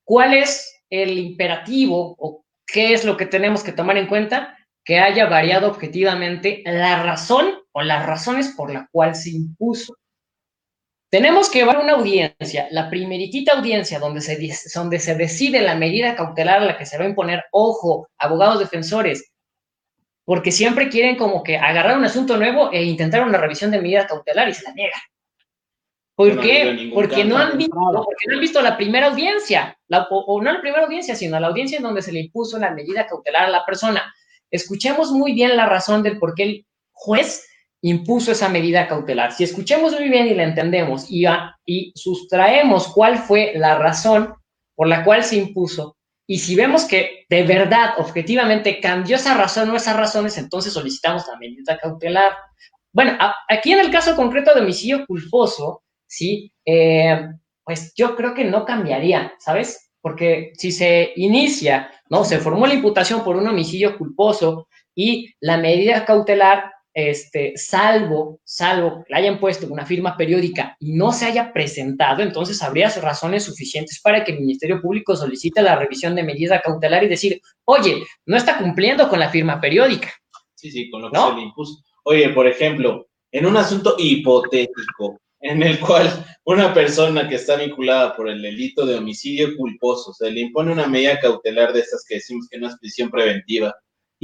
¿Cuál es el imperativo o qué es lo que tenemos que tomar en cuenta? que haya variado objetivamente la razón o las razones por la cual se impuso. Tenemos que ver una audiencia, la primeritita audiencia donde se, donde se decide la medida cautelar a la que se va a imponer, ojo, abogados defensores, porque siempre quieren como que agarrar un asunto nuevo e intentar una revisión de medida cautelar y se la niega. ¿Por no qué? porque, no han visto, porque no han visto la primera audiencia, la- o, o no la primera audiencia, sino la audiencia en donde se le impuso la medida cautelar a la persona. Escuchemos muy bien la razón del por qué el juez impuso esa medida cautelar. Si escuchemos muy bien y la entendemos y, a- y sustraemos cuál fue la razón por la cual se impuso, y si vemos que de verdad, objetivamente, cambió esa razón o esas razones, entonces solicitamos la medida cautelar. Bueno, aquí en el caso concreto de homicidio culposo, sí, Eh, pues yo creo que no cambiaría, ¿sabes? Porque si se inicia, ¿no? Se formó la imputación por un homicidio culposo y la medida cautelar, este, salvo, salvo que le hayan puesto una firma periódica y no se haya presentado, entonces habría razones suficientes para que el Ministerio Público solicite la revisión de medida cautelar y decir, oye, no está cumpliendo con la firma periódica. Sí, sí, con lo que ¿No? se le impuso. Oye, por ejemplo, en un asunto hipotético, en el cual una persona que está vinculada por el delito de homicidio culposo se le impone una medida cautelar de estas que decimos que no es prisión preventiva,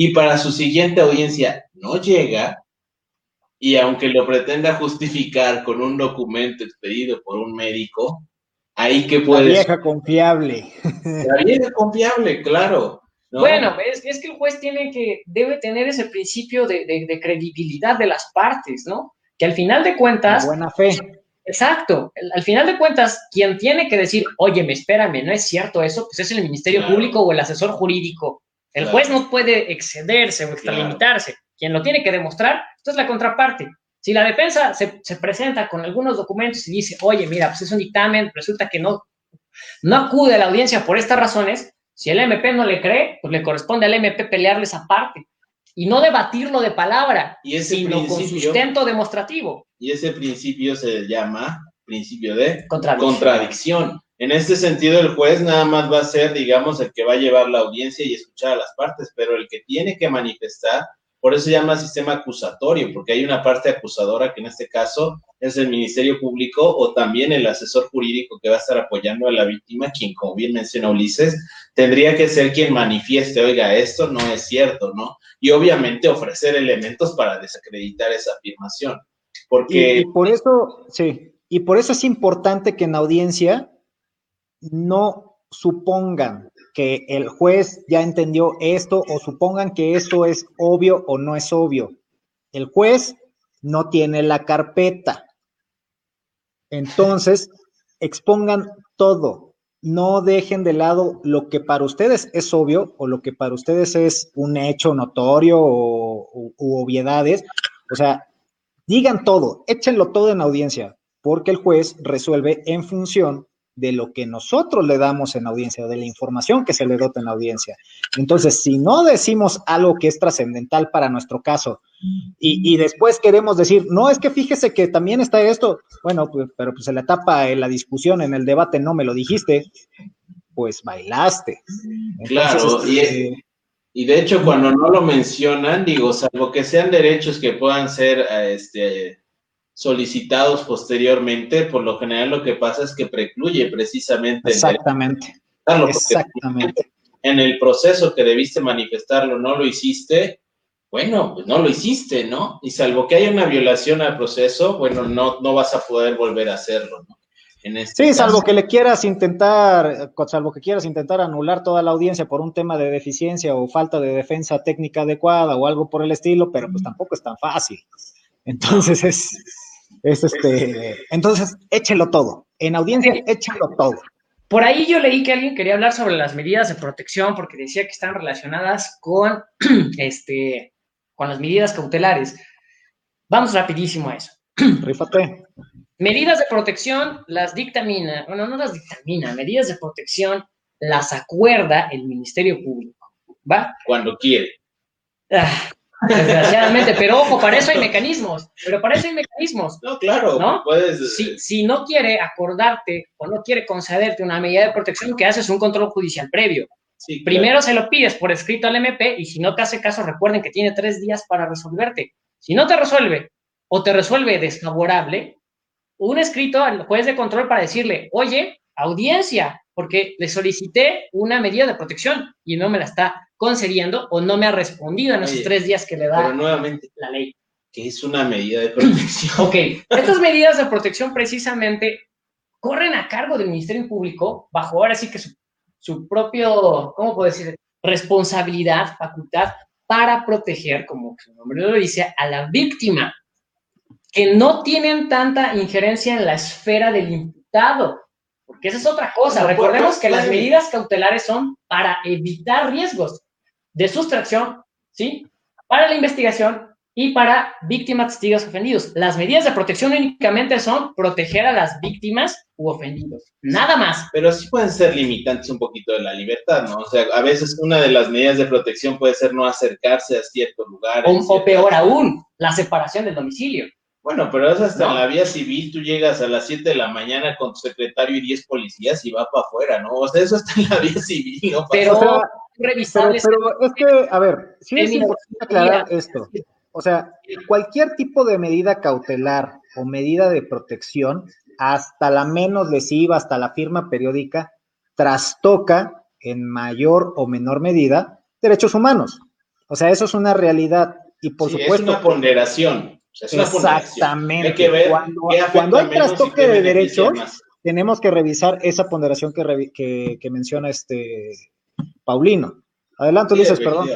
y para su siguiente audiencia no llega, y aunque lo pretenda justificar con un documento expedido por un médico, ahí que La puede vieja confiable. La vieja confiable, claro. ¿no? Bueno, es, es que el juez tiene que, debe tener ese principio de, de- de credibilidad de las partes, ¿no? Que al final de La cuentas, buena fe. exacto, al, al final de cuentas, quien tiene que decir, oye, me espérame, no es cierto eso, pues es el Ministerio Claro. Público o el asesor jurídico. El Claro. juez no puede excederse o extralimitarse. Quien lo tiene que demostrar, esto es la contraparte. Si la defensa se, se presenta con algunos documentos y dice, oye, mira, pues es un dictamen, resulta que no, no acude a la audiencia por estas razones, si el MP no le cree, pues le corresponde al MP pelearle esa parte y no debatirlo de palabra, Y ese sino con sustento demostrativo. Y ese principio se llama principio de Contradicción. contradicción. En este sentido, el juez nada más va a ser, digamos, el que va a llevar la audiencia y escuchar a las partes, pero el que tiene que manifestar, por eso se llama sistema acusatorio, porque hay una parte acusadora que en este caso es el Ministerio Público o también el asesor jurídico que va a estar apoyando a la víctima, quien, como bien menciona Ulises, tendría que ser quien manifieste, oiga, esto no es cierto, ¿no? Y obviamente ofrecer elementos para desacreditar esa afirmación. Y, Porque y por eso, sí, y por eso es importante que en audiencia no supongan que el juez ya entendió esto o supongan que esto es obvio o no es obvio. El juez no tiene la carpeta. Entonces, expongan todo. No dejen de lado lo que para ustedes es obvio o lo que para ustedes es un hecho notorio o, obviedades. O sea, digan todo, échenlo todo en audiencia, porque el juez resuelve en función de lo que nosotros le damos en audiencia, de la información que se le dota en audiencia. Entonces, si no decimos algo que es trascendental para nuestro caso y, y después queremos decir, no, es que fíjese que también está esto, bueno, pues, pero pues se le tapa en la discusión, en el debate, no me lo dijiste, pues bailaste. Claro, y- este, Y de hecho, cuando no lo mencionan, digo, salvo que sean derechos que puedan ser este, solicitados posteriormente, por lo general lo que pasa es que precluye precisamente exactamente, exactamente. en el proceso que debiste manifestarlo no lo hiciste, bueno, pues no lo hiciste, ¿no? Y salvo que haya una violación al proceso, bueno, no, no vas a poder volver a hacerlo, ¿no? En este Sí, caso. salvo que le quieras intentar, salvo que quieras intentar anular toda la audiencia por un tema de deficiencia o falta de defensa técnica adecuada o algo por el estilo, pero pues tampoco es tan fácil. Entonces es, es este, entonces échelo todo. En audiencia, échelo todo. Por ahí yo leí que alguien quería hablar sobre las medidas de protección porque decía que están relacionadas con, [CLEARS THROAT] este, con las medidas cautelares. Vamos rapidísimo a eso. [CLEARS THROAT] Rífate. Medidas de protección las dictamina, bueno, no las dictamina, medidas de protección las acuerda el Ministerio Público, ¿va? Cuando quiere. Ah, desgraciadamente, pero ojo, para eso hay mecanismos, pero para eso hay mecanismos. No, claro, ¿No? puedes. Si, si no quiere acordarte o no quiere concederte una medida de protección, que haces un control judicial previo. sí, claro. Primero se lo pides por escrito al MP y si no te hace caso, recuerden que tiene tres días para resolverte. Si no te resuelve o te resuelve desfavorable, un escrito al juez de control para decirle, oye, audiencia, porque le solicité una medida de protección y no me la está concediendo o no me ha respondido en esos tres días que le Pero da nuevamente, la ley. que es una medida de protección. Ok, [LAUGHS] estas medidas de protección precisamente corren a cargo del Ministerio Público bajo ahora sí que su, su propio, ¿cómo puedo decir? Responsabilidad, facultad para proteger, como su nombre lo dice, a la víctima, que no tienen tanta injerencia en la esfera del imputado, porque esa es otra cosa. Bueno, Recordemos pues, que las medidas cautelares son para evitar riesgos de sustracción, ¿sí? Para la investigación y para víctimas, testigos ofendidos. Las medidas de protección únicamente son proteger a las víctimas u ofendidos, nada más. Pero sí pueden ser limitantes un poquito de la libertad, ¿no? O sea, a veces una de las medidas de protección puede ser no acercarse a cierto lugar. O, o peor aún, la separación del domicilio. Bueno, pero es hasta No. en la vía civil, tú llegas a las 7 de la mañana con tu secretario y 10 policías y va para afuera, ¿no? O sea, eso está en la vía civil, ¿no? Pero Pero, es que, a ver, sí es importante aclarar esto. O sea, cualquier tipo de medida cautelar o medida de protección, hasta la menos lesiva, hasta la firma periódica, trastoca en mayor o menor medida derechos humanos. O sea, eso es una realidad. Y por Sí, supuesto, Es una ponderación. Es exactamente. Hay que ver cuando, hay trastoque de derechos, más. tenemos que revisar esa ponderación que, revi- que, que menciona este Paulino. Adelante, Sí, Ulises, perdón.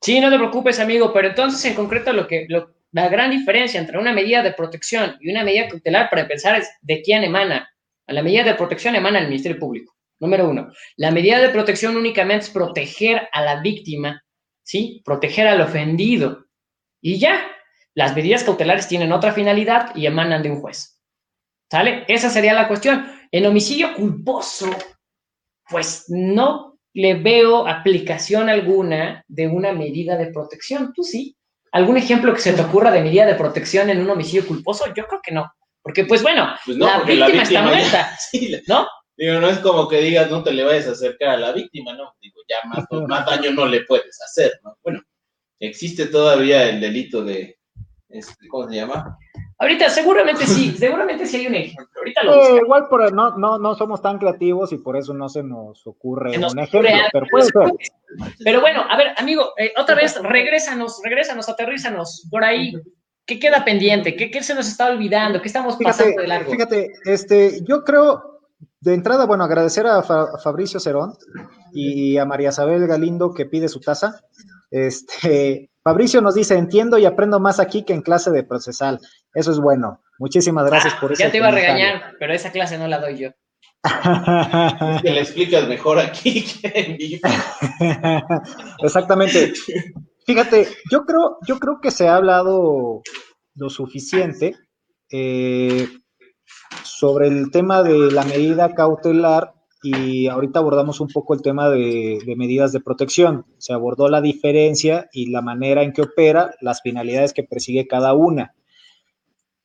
Sí, no te preocupes, amigo, pero entonces en concreto lo que lo- la gran diferencia entre una medida de protección y una medida cautelar para empezar es de quién emana. La medida de protección emana del Ministerio Público. Número uno. La medida de protección únicamente es proteger a la víctima, ¿sí? Proteger al ofendido. Y ya, las medidas cautelares tienen otra finalidad y emanan de un juez. ¿Sale? Esa sería la cuestión. En homicidio culposo, pues no le veo aplicación alguna de una medida de protección. ¿Tú sí? ¿Algún ejemplo que se te ocurra de medida de protección en un homicidio culposo? Yo creo que no. Porque, pues bueno, Pues no, la, porque víctima [LAUGHS] la está víctima muerta, Sí, ¿no? Digo, no es como que digas, no te le vayas a acercar a la víctima, ¿no? Digo, ya más, más daño no le puedes hacer, ¿no? Bueno, existe todavía el delito de, este, ¿cómo se llama? Ahorita seguramente sí, seguramente sí hay un ejemplo. Ahorita lo Eh, igual por, no, no, no somos tan creativos y por eso no se nos ocurre Se nos un ocurre ejemplo, pero puede ser. Pero bueno, a ver, amigo, eh, otra vez, regrésanos, regrésanos, aterrízanos por ahí. ¿Qué queda pendiente? ¿Qué, qué se nos está olvidando? ¿Qué estamos Fíjate, pasando de largo? fíjate, este, yo creo, de entrada, bueno, agradecer a, Fa- a Fabricio Cerón y a María Isabel Galindo que pide su taza. Este, Fabricio nos dice, entiendo y aprendo más aquí que en clase de procesal. Eso es bueno. Muchísimas gracias por eso. Ah, Ya te iba a regañar, pero esa clase no la doy yo. [LAUGHS] Es que le explicas mejor aquí [LAUGHS] que en vivo. [LAUGHS] Exactamente. Fíjate, yo creo, yo creo que se ha hablado lo suficiente eh, sobre el tema de la medida cautelar y ahorita abordamos un poco el tema de, medidas de protección. Se abordó la diferencia y la manera en que opera, las finalidades que persigue cada una.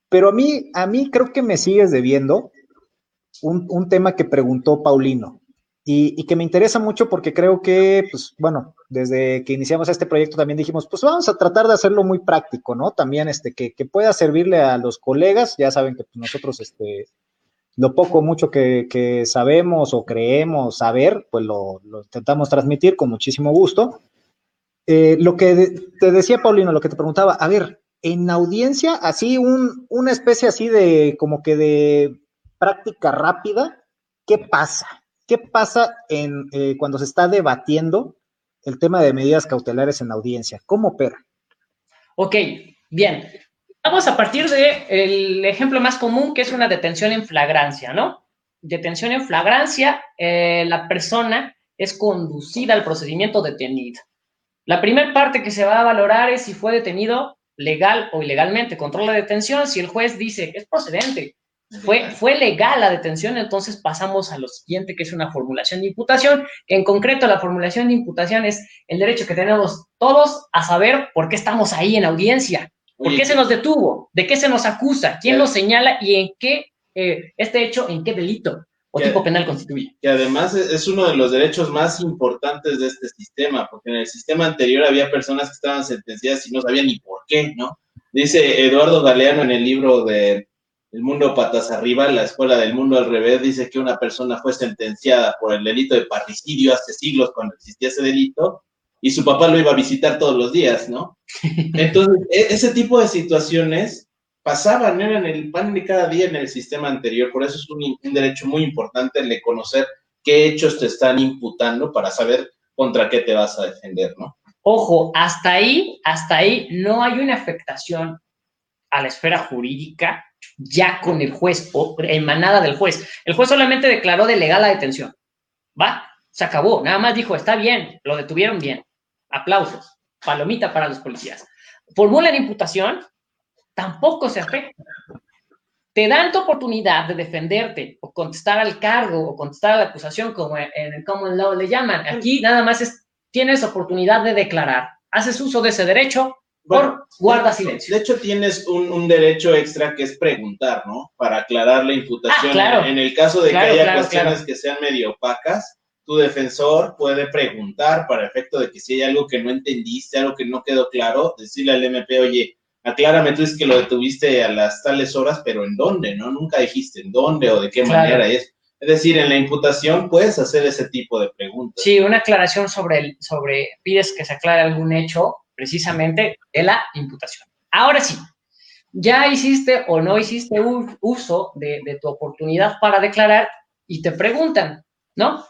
Pero a mí, a mí creo que me sigues debiendo un, un tema que preguntó Paulino y, y que me interesa mucho porque creo que, pues, bueno, desde que iniciamos este proyecto también dijimos, pues vamos a tratar de hacerlo muy práctico, ¿no? También, este, que, que pueda servirle a los colegas, ya saben que pues, nosotros, este, lo poco, mucho que, que sabemos o creemos saber, pues lo, intentamos transmitir con muchísimo gusto. Eh, lo que te decía, Paulino, lo que te preguntaba, a ver, en audiencia, así un, una especie así de, como que de práctica rápida, ¿qué pasa? ¿Qué pasa en, eh, cuando se está debatiendo el tema de medidas cautelares en audiencia? ¿Cómo opera? Ok, bien. Vamos a partir del ejemplo más común, que es una detención en flagrancia, ¿no? Detención en flagrancia, eh, la persona es conducida al procedimiento detenido. La primera parte que se va a valorar es si fue detenido legal o ilegalmente. Controla la detención. Si el juez dice que es procedente, fue, fue legal la detención, entonces pasamos a lo siguiente, que es una formulación de imputación. En concreto, la formulación de imputación es el derecho que tenemos todos a saber por qué estamos ahí en audiencia. ¿Por Oye, qué se nos detuvo? ¿De qué se nos acusa? ¿Quién lo señala? ¿Y en qué eh, este hecho, en qué delito o tipo penal constituye? que además es es uno de los derechos más importantes de este sistema, porque en el sistema anterior había personas que estaban sentenciadas y no sabían ni por qué, ¿no? Dice Eduardo Galeano en el libro de El mundo patas arriba, la escuela del mundo al revés, dice que una persona fue sentenciada por el delito de parricidio hace siglos cuando existía ese delito y su papá lo iba a visitar todos los días, ¿no? [LAUGHS] Entonces, e, ese tipo de situaciones pasaban, eran el pan de cada día en el sistema anterior, por eso es un, un derecho muy importante el de conocer qué hechos te están imputando para saber contra qué te vas a defender, ¿no? Ojo, hasta ahí, hasta ahí no hay una afectación a la esfera jurídica ya con el juez o emanada del juez. El juez solamente declaró de legal la detención. ¿Va? Se acabó. Nada más dijo, está bien, lo detuvieron bien. Aplausos. Palomita para los policías. Formulan imputación, tampoco se afecta. Te dan tu oportunidad de defenderte o contestar al cargo o contestar a la acusación, como en el common law le llaman. Aquí nada más es tienes oportunidad de declarar. Haces uso de ese derecho por guarda silencio. De hecho, tienes un, derecho extra que es preguntar, ¿no? Para aclarar la imputación. Ah, en, el caso de que haya cuestiones que sean medio opacas, tu defensor puede preguntar para efecto de que si hay algo que no entendiste, algo que no quedó claro, decirle al MP, oye, aclárame, tú dices que lo detuviste a las tales horas, pero ¿en dónde? ¿No? Nunca dijiste en dónde o de qué manera es. Es decir, en la imputación puedes hacer ese tipo de preguntas. Sí, una aclaración sobre, el, sobre pides que se aclare algún hecho precisamente de la imputación. Ahora sí, ya hiciste o no hiciste uso de, tu oportunidad para declarar y te preguntan, ¿no?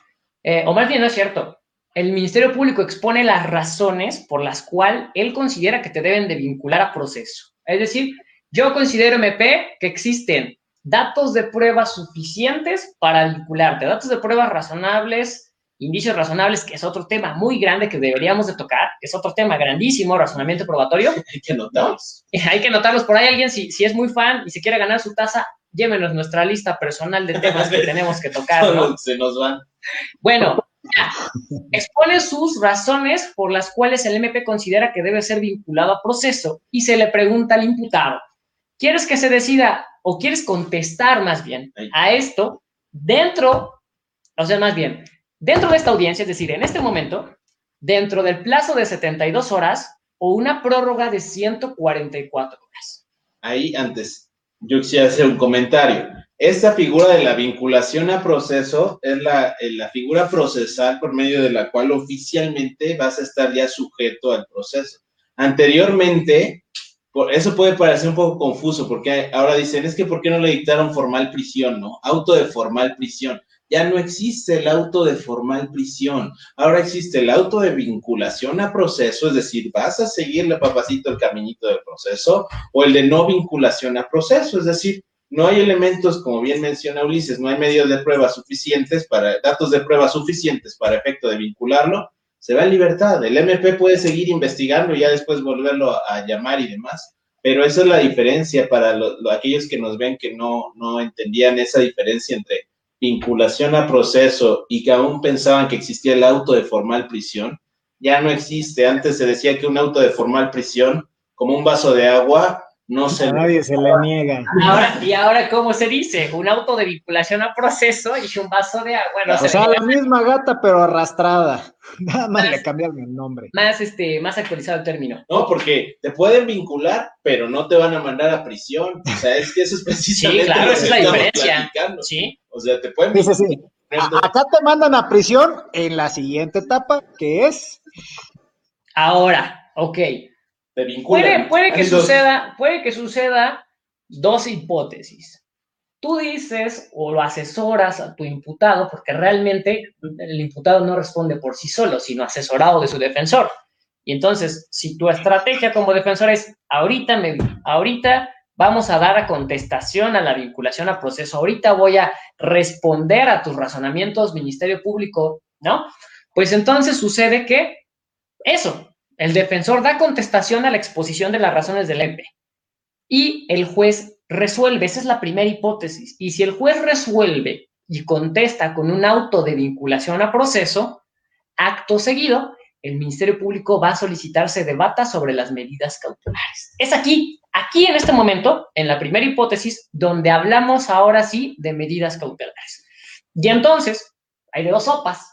Eh, o más bien no es cierto. El Ministerio Público expone las razones por las cuales él considera que te deben de vincular a proceso. Es decir, yo considero MP que existen datos de pruebas suficientes para vincularte, datos de pruebas razonables, indicios razonables, que es otro tema muy grande que deberíamos de tocar, es otro tema grandísimo, razonamiento probatorio. Hay que notarlos. [LAUGHS] Hay que notarlos. Por ahí alguien, si, si es muy fan y se quiere ganar su taza, llévenos nuestra lista personal de temas que [LAUGHS] tenemos que tocar. Se nos van. Bueno, expone sus razones por las cuales el MP considera que debe ser vinculado a proceso y se le pregunta al imputado, ¿quieres que se decida o quieres contestar más bien a esto dentro, o sea, más bien, dentro de esta audiencia, es decir, en este momento, dentro del plazo de 72 horas o una prórroga de 144 horas. Ahí antes, yo quisiera hacer un comentario. Esta figura de la vinculación a proceso es la, eh, la figura procesal por medio de la cual oficialmente vas a estar ya sujeto al proceso. Anteriormente, eso puede parecer un poco confuso porque ahora dicen, es que ¿por qué no le dictaron formal prisión, no? Auto de formal prisión. Ya no existe el auto de formal prisión. Ahora existe el auto de vinculación a proceso, es decir, vas a seguirle papacito el caminito del proceso, o el de no vinculación a proceso, es decir, no hay elementos, como bien menciona Ulises, no hay medios de prueba suficientes para, datos de prueba suficientes para efecto de vincularlo, se va en libertad. El MP puede seguir investigando y ya después volverlo a, llamar y demás. Pero esa es la diferencia para aquellos que nos ven que no, no entendían esa diferencia entre vinculación a proceso y que aún pensaban que existía el auto de formal prisión. Ya no existe. Antes se decía que un auto de formal prisión, como un vaso de agua, no se nadie se le niega. y ahora, ¿cómo se dice? Un auto de vinculación a proceso y un vaso de agua. o sea, la misma gata, pero arrastrada. [LAUGHS] Nada más, le cambiaron el nombre. Más, este, más actualizado el término. No, porque te pueden vincular, pero no te van a mandar a prisión. O sea, es que eso es precisamente. [LAUGHS] Sí, claro, esa es la diferencia. Sí. O sea, te pueden. Dice, sí. acá te mandan a prisión en la siguiente etapa, que es. Ahora, ok Puede, que suceda, puede que suceda dos hipótesis. Tú dices o lo asesoras a tu imputado, porque realmente el imputado no responde por sí solo, sino asesorado de su defensor. Y entonces, si tu estrategia como defensor es, ahorita, me, ahorita vamos a dar a contestación a la vinculación a proceso, ahorita voy a responder a tus razonamientos, Ministerio Público, ¿no? Pues entonces sucede que eso, el defensor da contestación a la exposición de las razones del MP y el juez resuelve. Esa es la primera hipótesis. Y si el juez resuelve y contesta con un auto de vinculación a proceso, acto seguido, el Ministerio Público va a solicitar se debata sobre las medidas cautelares. Es aquí, aquí en este momento, en la primera hipótesis, donde hablamos ahora sí de medidas cautelares. Y entonces, hay de dos sopas.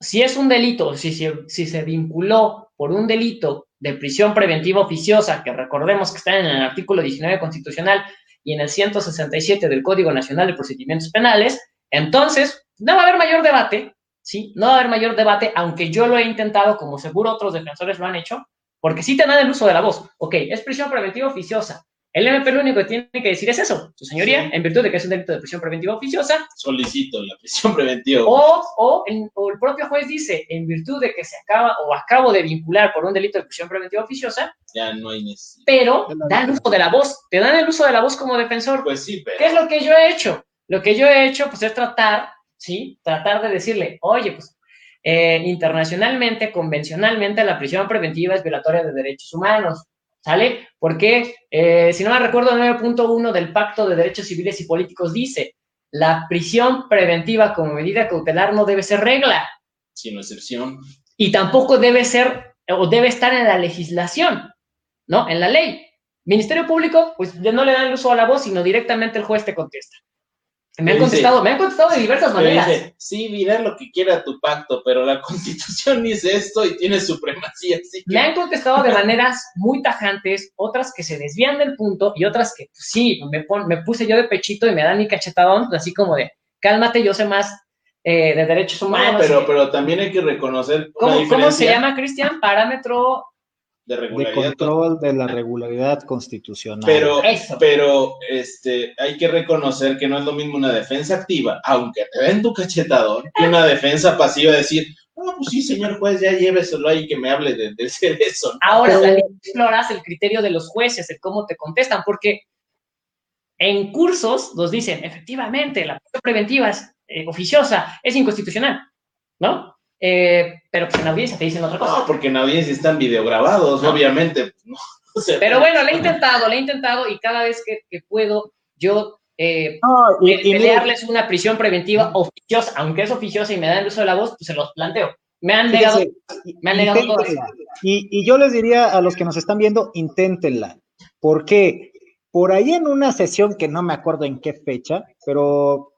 Si es un delito, si se vinculó por un delito de prisión preventiva oficiosa, que recordemos que está en el artículo 19 constitucional y en el 167 del Código Nacional de Procedimientos Penales, entonces no va a haber mayor debate ¿sí? No va a haber mayor debate, aunque yo lo he intentado, como seguro otros defensores lo han hecho, porque sí te dan el uso de la voz. Ok, es prisión preventiva oficiosa. El MP lo único que tiene que decir es eso, su señoría, en virtud de que es un delito de prisión preventiva oficiosa. Solicito la prisión preventiva. O, o, el, o, el, propio juez dice, en virtud de que se acaba o acabo de vincular por un delito de prisión preventiva oficiosa. Ya no hay necesidad. Pero dan el uso de la voz, te dan el uso de la voz como defensor. Pues sí, pero. ¿Qué es lo que yo he hecho? Lo que yo he hecho, pues es tratar, ¿sí? Tratar de decirle, oye, pues eh, internacionalmente, convencionalmente, la prisión preventiva es violatoria de derechos humanos. ¿Sale? Porque, eh, si no me recuerdo, el 9.1 del Pacto de Derechos Civiles y Políticos dice, la prisión preventiva como medida cautelar no debe ser regla. Sino excepción. Y tampoco debe ser, o debe estar en la legislación, ¿no? En la ley. Ministerio Público, pues no le dan el uso a la voz, sino directamente el juez te contesta. Me han contestado, me han contestado de diversas maneras. Dice, sí, mira lo que quiera tu pacto, pero la [LAUGHS] constitución dice esto y tiene supremacía. Así que... Me han contestado de maneras muy tajantes, otras que se desvían del punto y otras que pues, sí, me, pon, me puse yo de pechito y me dan mi cachetadón, así como de, cálmate, yo sé más eh, de derechos humanos. No, pero, pero también hay que reconocer. ¿Cómo, ¿cómo se llama, Cristian? Parámetro de regularidad. De control de la regularidad constitucional. Pero, pero este, hay que reconocer que no es lo mismo una defensa activa, aunque te den tu cachetadón, que una defensa pasiva, decir, no, pues sí, señor juez, ya lléveselo ahí que me hable de, de ser eso. ¿no? Ahora, también exploras el criterio de los jueces, el cómo te contestan, porque en cursos nos dicen, efectivamente, la preventiva es eh, oficiosa, es inconstitucional, ¿no? Eh, pero pues en audiencia te dicen otra cosa. No, porque en audiencia están videograbados, no. obviamente. No. O sea, pero bueno, le he [LAUGHS] intentado, le he intentado y cada vez que, que puedo, yo eh, no, y, y pelearles una prisión preventiva oficiosa, aunque es oficiosa y me dan el uso de la voz, pues se los planteo. Me han negado, fíjese, me han negado todo. Y, y yo les diría a los que nos están viendo, inténtenla. porque Por ahí en una sesión que no me acuerdo en qué fecha, pero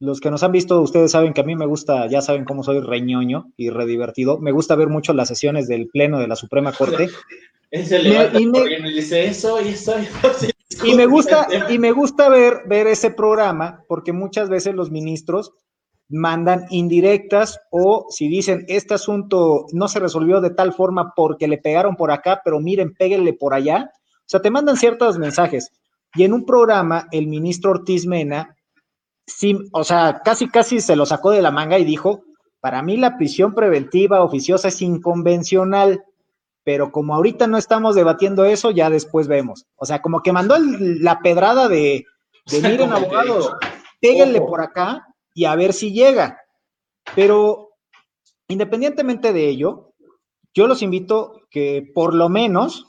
los que nos han visto, ustedes saben que a mí me gusta, ya saben cómo soy reñoño y redivertido. Me gusta ver mucho las sesiones del Pleno de la Suprema Corte. [LAUGHS] Ese y, me, y dice eso y eso. Y [LAUGHS] me gusta, y me gusta ver, ver ese programa porque muchas veces los ministros mandan indirectas o si dicen este asunto no se resolvió de tal forma porque le pegaron por acá, pero miren, péguenle por allá. O sea, te mandan ciertos mensajes. Y en un programa, el ministro Ortiz Mena sí, o sea, casi casi se lo sacó de la manga y dijo, para mí la prisión preventiva oficiosa es inconvencional, pero como ahorita no estamos debatiendo eso, ya después vemos. O sea, como que mandó el, la pedrada de, de [LAUGHS] miren, abogado, péguenle por acá y a ver si llega. Pero independientemente de ello, yo los invito que por lo menos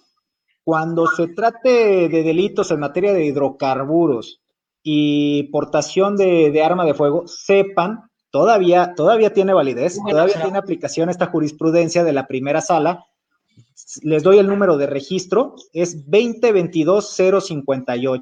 cuando se trate de delitos en materia de hidrocarburos, y portación de, de, arma de fuego, sepan, todavía, todavía tiene validez, bueno, todavía tiene aplicación esta jurisprudencia de la primera sala. Les doy el número de registro, es 2022-058.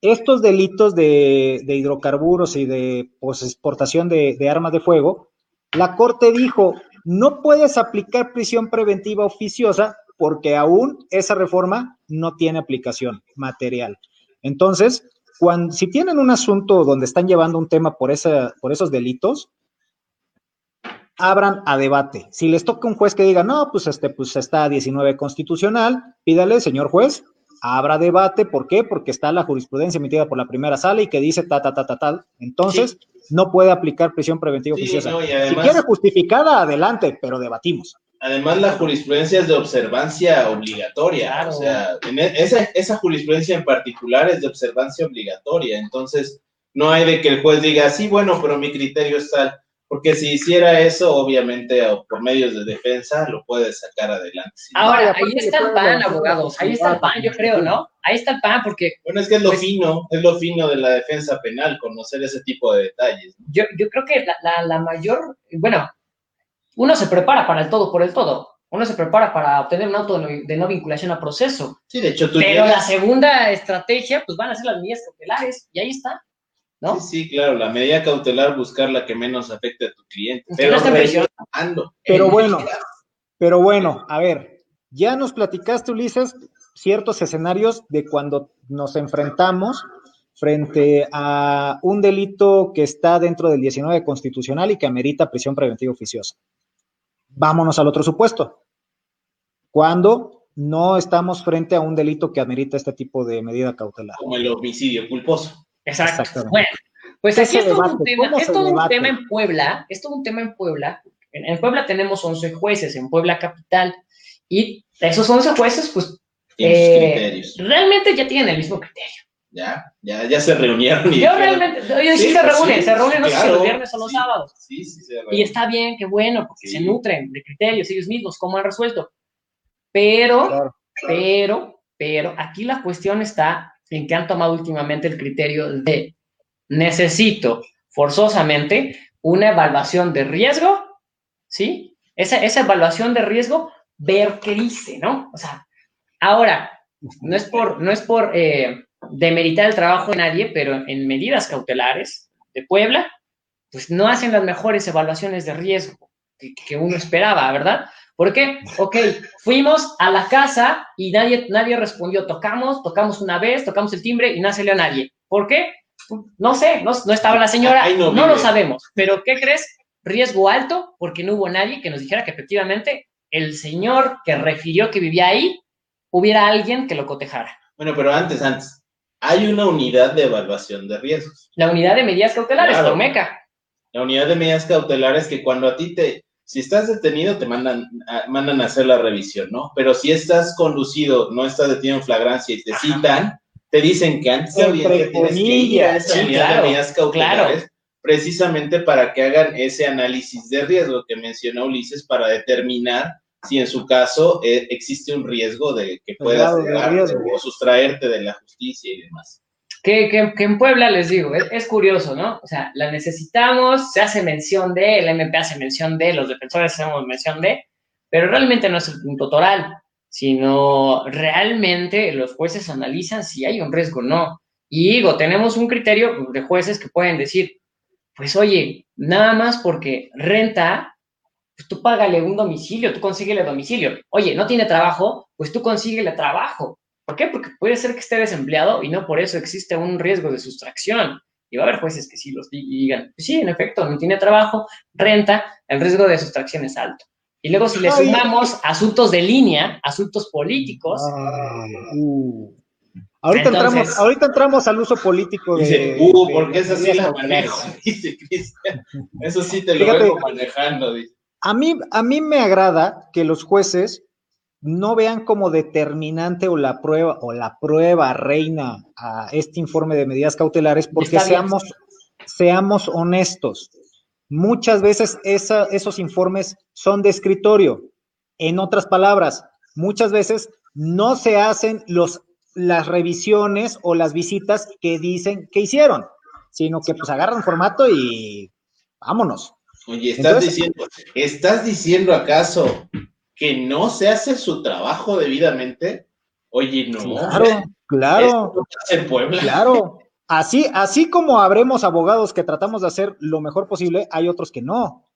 Estos delitos de, de, hidrocarburos y de pues, exportación de, de armas de fuego, la Corte dijo, no puedes aplicar prisión preventiva oficiosa porque aún esa reforma no tiene aplicación material. Entonces, cuando, si tienen un asunto donde están llevando un tema por, esa, por esos delitos, abran a debate. Si les toca un juez que diga, no, pues este, pues está 19 constitucional, pídale, señor juez, abra debate. ¿Por qué? Porque está la jurisprudencia emitida por la primera sala y que dice ta, ta, ta, ta, tal. Entonces, sí. no puede aplicar prisión preventiva sí, oficiosa. No, además, si quiere justificada, adelante, pero debatimos. Además, la jurisprudencia es de observancia obligatoria. Claro. O sea, en esa, esa jurisprudencia en particular es de observancia obligatoria. Entonces, no hay de que el juez diga, sí, bueno, pero mi criterio es tal. Porque si hiciera eso, obviamente, por medios de defensa, lo puede sacar adelante. Ahora, ahí está el pan, abogados. Ahí está el pan, yo creo, ¿no? Ahí está el pan, porque. Bueno, es que es lo pues, fino, es lo fino de la defensa penal, conocer ese tipo de detalles. Yo, yo creo que la, la, la mayor. Bueno, uno se prepara para el todo por el todo. Uno se prepara para obtener un auto de no, de no vinculación a proceso. Sí, de hecho, tú Pero llegas... la segunda estrategia, pues van a ser las medidas cautelares, y ahí está. ¿No? Sí, sí, claro, la medida cautelar, buscar la que menos afecte a tu cliente. Pero, no presionando. pero bueno, pero bueno, a ver, ya nos platicaste, Ulises, ciertos escenarios de cuando nos enfrentamos frente a un delito que está dentro del 19 constitucional y que amerita prisión preventiva oficiosa. Vámonos al otro supuesto. Cuando no estamos frente a un delito que amerita este tipo de medida cautelar. Como el homicidio culposo. Exacto. Bueno, pues aquí es todo un tema, es todo un tema en Puebla, es todo un tema en Puebla. En, Puebla tenemos 11 jueces, en Puebla capital, y esos 11 jueces, pues, eh, realmente ya tienen el mismo criterio. Ya, ya, ya se reunieron. Y Yo realmente, oye, sí, se reúnen, se reúnen no sé si los viernes o los sábados. Sí, sí, se reúnen. Y está bien, qué bueno, porque se nutren de criterios ellos mismos, cómo han resuelto. Pero, pero, pero, aquí la cuestión está en que han tomado últimamente el criterio de necesito forzosamente una evaluación de riesgo, ¿sí? Esa, esa evaluación de riesgo, ver qué dice, ¿no? O sea, ahora, no es por, no es por eh, demeritar el trabajo de nadie, pero en medidas cautelares de Puebla, pues no hacen las mejores evaluaciones de riesgo que, que uno esperaba, ¿verdad? ¿Por qué? Ok, fuimos a la casa y nadie, nadie respondió. Tocamos, tocamos una vez, tocamos el timbre y no salió nadie. ¿Por qué? No sé, no, estaba la señora, no, no lo sabemos. Pero ¿qué crees? Riesgo alto porque no hubo nadie que nos dijera que efectivamente el señor que refirió que vivía ahí hubiera alguien que lo cotejara. Bueno, pero antes, antes, hay una unidad de evaluación de riesgos. La unidad de medidas cautelares, claro. MECA. La unidad de medidas cautelares que cuando a ti te, si estás detenido te mandan a, mandan a hacer la revisión, ¿no? Pero si estás conducido, no estás detenido en flagrancia y te citan, te dicen que antes de audiencia tienes que ir a esa unidad de medidas cautelares precisamente para que hagan ese análisis de riesgo que mencionó Ulises para determinar si en su caso eh, existe un riesgo de que puedas o sustraerte de la justicia y demás. Que, que, en Puebla les digo, es, curioso, ¿no? O sea, la necesitamos, se hace mención de, el MP hace mención de, los defensores hacemos mención de, pero realmente no es el punto toral, sino realmente los jueces analizan si hay un riesgo o no. Y digo, tenemos un criterio de jueces que pueden decir, pues oye, nada más porque renta, pues tú págale un domicilio, tú consíguele domicilio. Oye, no tiene trabajo, pues tú consíguele trabajo. ¿Por qué? Porque puede ser que esté desempleado y no por eso existe un riesgo de sustracción. Y va a haber jueces que sí los digan, pues sí, en efecto, no tiene trabajo, renta, el riesgo de sustracción es alto. Y luego si le sumamos asuntos de línea, asuntos políticos, uh. Ahorita, entramos, ahorita entramos al uso político de. Dice, uh, porque eso sí la manejo, [LAUGHS] dice Cristian. [LAUGHS] Eso sí te lo vengo manejando, dice. A mí, a mí me agrada que los jueces no vean como determinante o la prueba o la prueba reina a este informe de medidas cautelares, porque seamos, seamos honestos. Muchas veces esa, esos informes son de escritorio. En otras palabras, muchas veces no se hacen los las revisiones o las visitas que dicen que hicieron, sino que pues agarran formato y vámonos. Oye, estás diciendo, ¿estás diciendo acaso que no se hace su trabajo debidamente? Oye, no. Claro, claro. En Puebla. Claro. Así, así como habremos abogados que tratamos de hacer lo mejor posible, hay otros que no.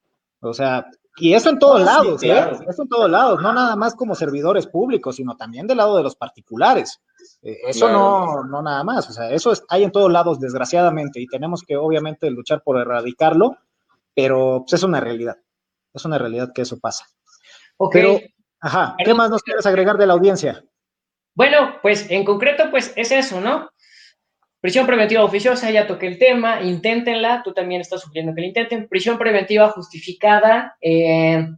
O sea, y eso en todos lados, ¿eh? Eso en todos lados, no nada más como servidores públicos, sino también del lado de los particulares. Eh, eso no, no nada más, o sea, eso hay en todos lados, desgraciadamente, y tenemos que obviamente luchar por erradicarlo, pero pues, es una realidad, es una realidad que eso pasa. Ok. Pero, ajá, ¿qué más nos quieres agregar de la audiencia? Bueno, pues en concreto, pues es eso, ¿no? Prisión preventiva oficiosa, ya toqué el tema, inténtenla, tú también estás sugiriendo que la intenten. Prisión preventiva justificada, eh,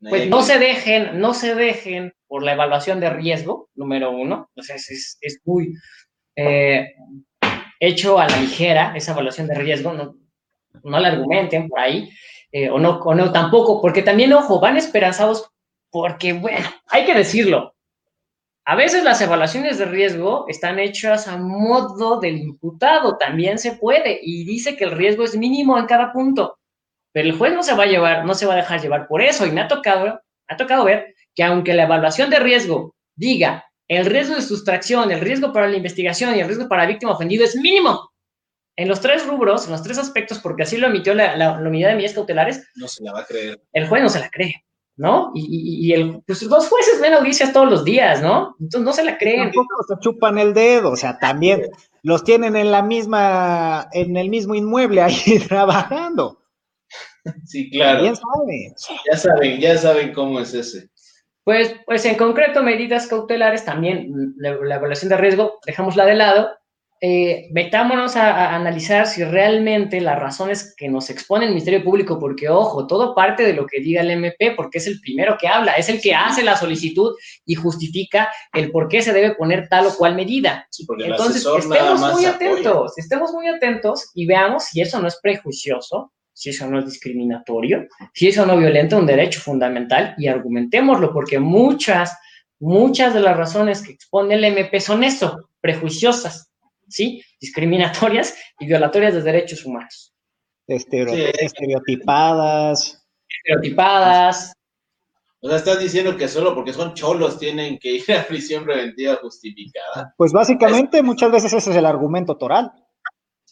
pues no se dejen, no se dejen por la evaluación de riesgo, número uno, o sea, es, es muy eh, hecho a la ligera esa evaluación de riesgo, no, no la argumenten por ahí, eh, o, no, o no tampoco, porque también, ojo, van esperanzados porque, bueno, hay que decirlo, a veces las evaluaciones de riesgo están hechas a modo del imputado, también se puede, y dice que el riesgo es mínimo en cada punto, pero el juez no se va a llevar, no se va a dejar llevar por eso, y me ha tocado, me ha tocado ver que aunque la evaluación de riesgo diga el riesgo de sustracción, el riesgo para la investigación y el riesgo para la víctima ofendido es mínimo, en los tres rubros, en los tres aspectos, porque así lo emitió la, la, unidad de medidas cautelares, no se la va a creer. El juez no se la cree. ¿no? Y, y, el, pues los jueces ven audiencias todos los días, ¿no? Entonces no se la creen. Tampoco se chupan el dedo, o sea, también, los tienen en la misma, en el mismo inmueble ahí [LAUGHS] trabajando. Sí, claro. ¿Quién sabe? Ya saben, ya saben cómo es ese. Pues, pues en concreto, medidas cautelares también, la, la evaluación de riesgo, dejémosla de lado, eh, metámonos a, a, analizar si realmente las razones que nos expone el Ministerio Público, porque ojo, todo parte de lo que diga el MP, porque es el primero que habla, es el que hace la solicitud y justifica el por qué se debe poner tal o cual medida. Sí, Entonces, estemos muy apoya. atentos, estemos muy atentos y veamos si eso no es prejuicioso, si eso no es discriminatorio, si eso no violenta un derecho fundamental y argumentémoslo, porque muchas, muchas de las razones que expone el MP son eso, prejuiciosas. ¿Sí? Discriminatorias y violatorias de derechos humanos. Estereo- Sí. Estereotipadas. Estereotipadas. O sea, estás diciendo que solo porque son cholos tienen que ir a prisión preventiva justificada. Pues básicamente muchas veces ese es el argumento toral.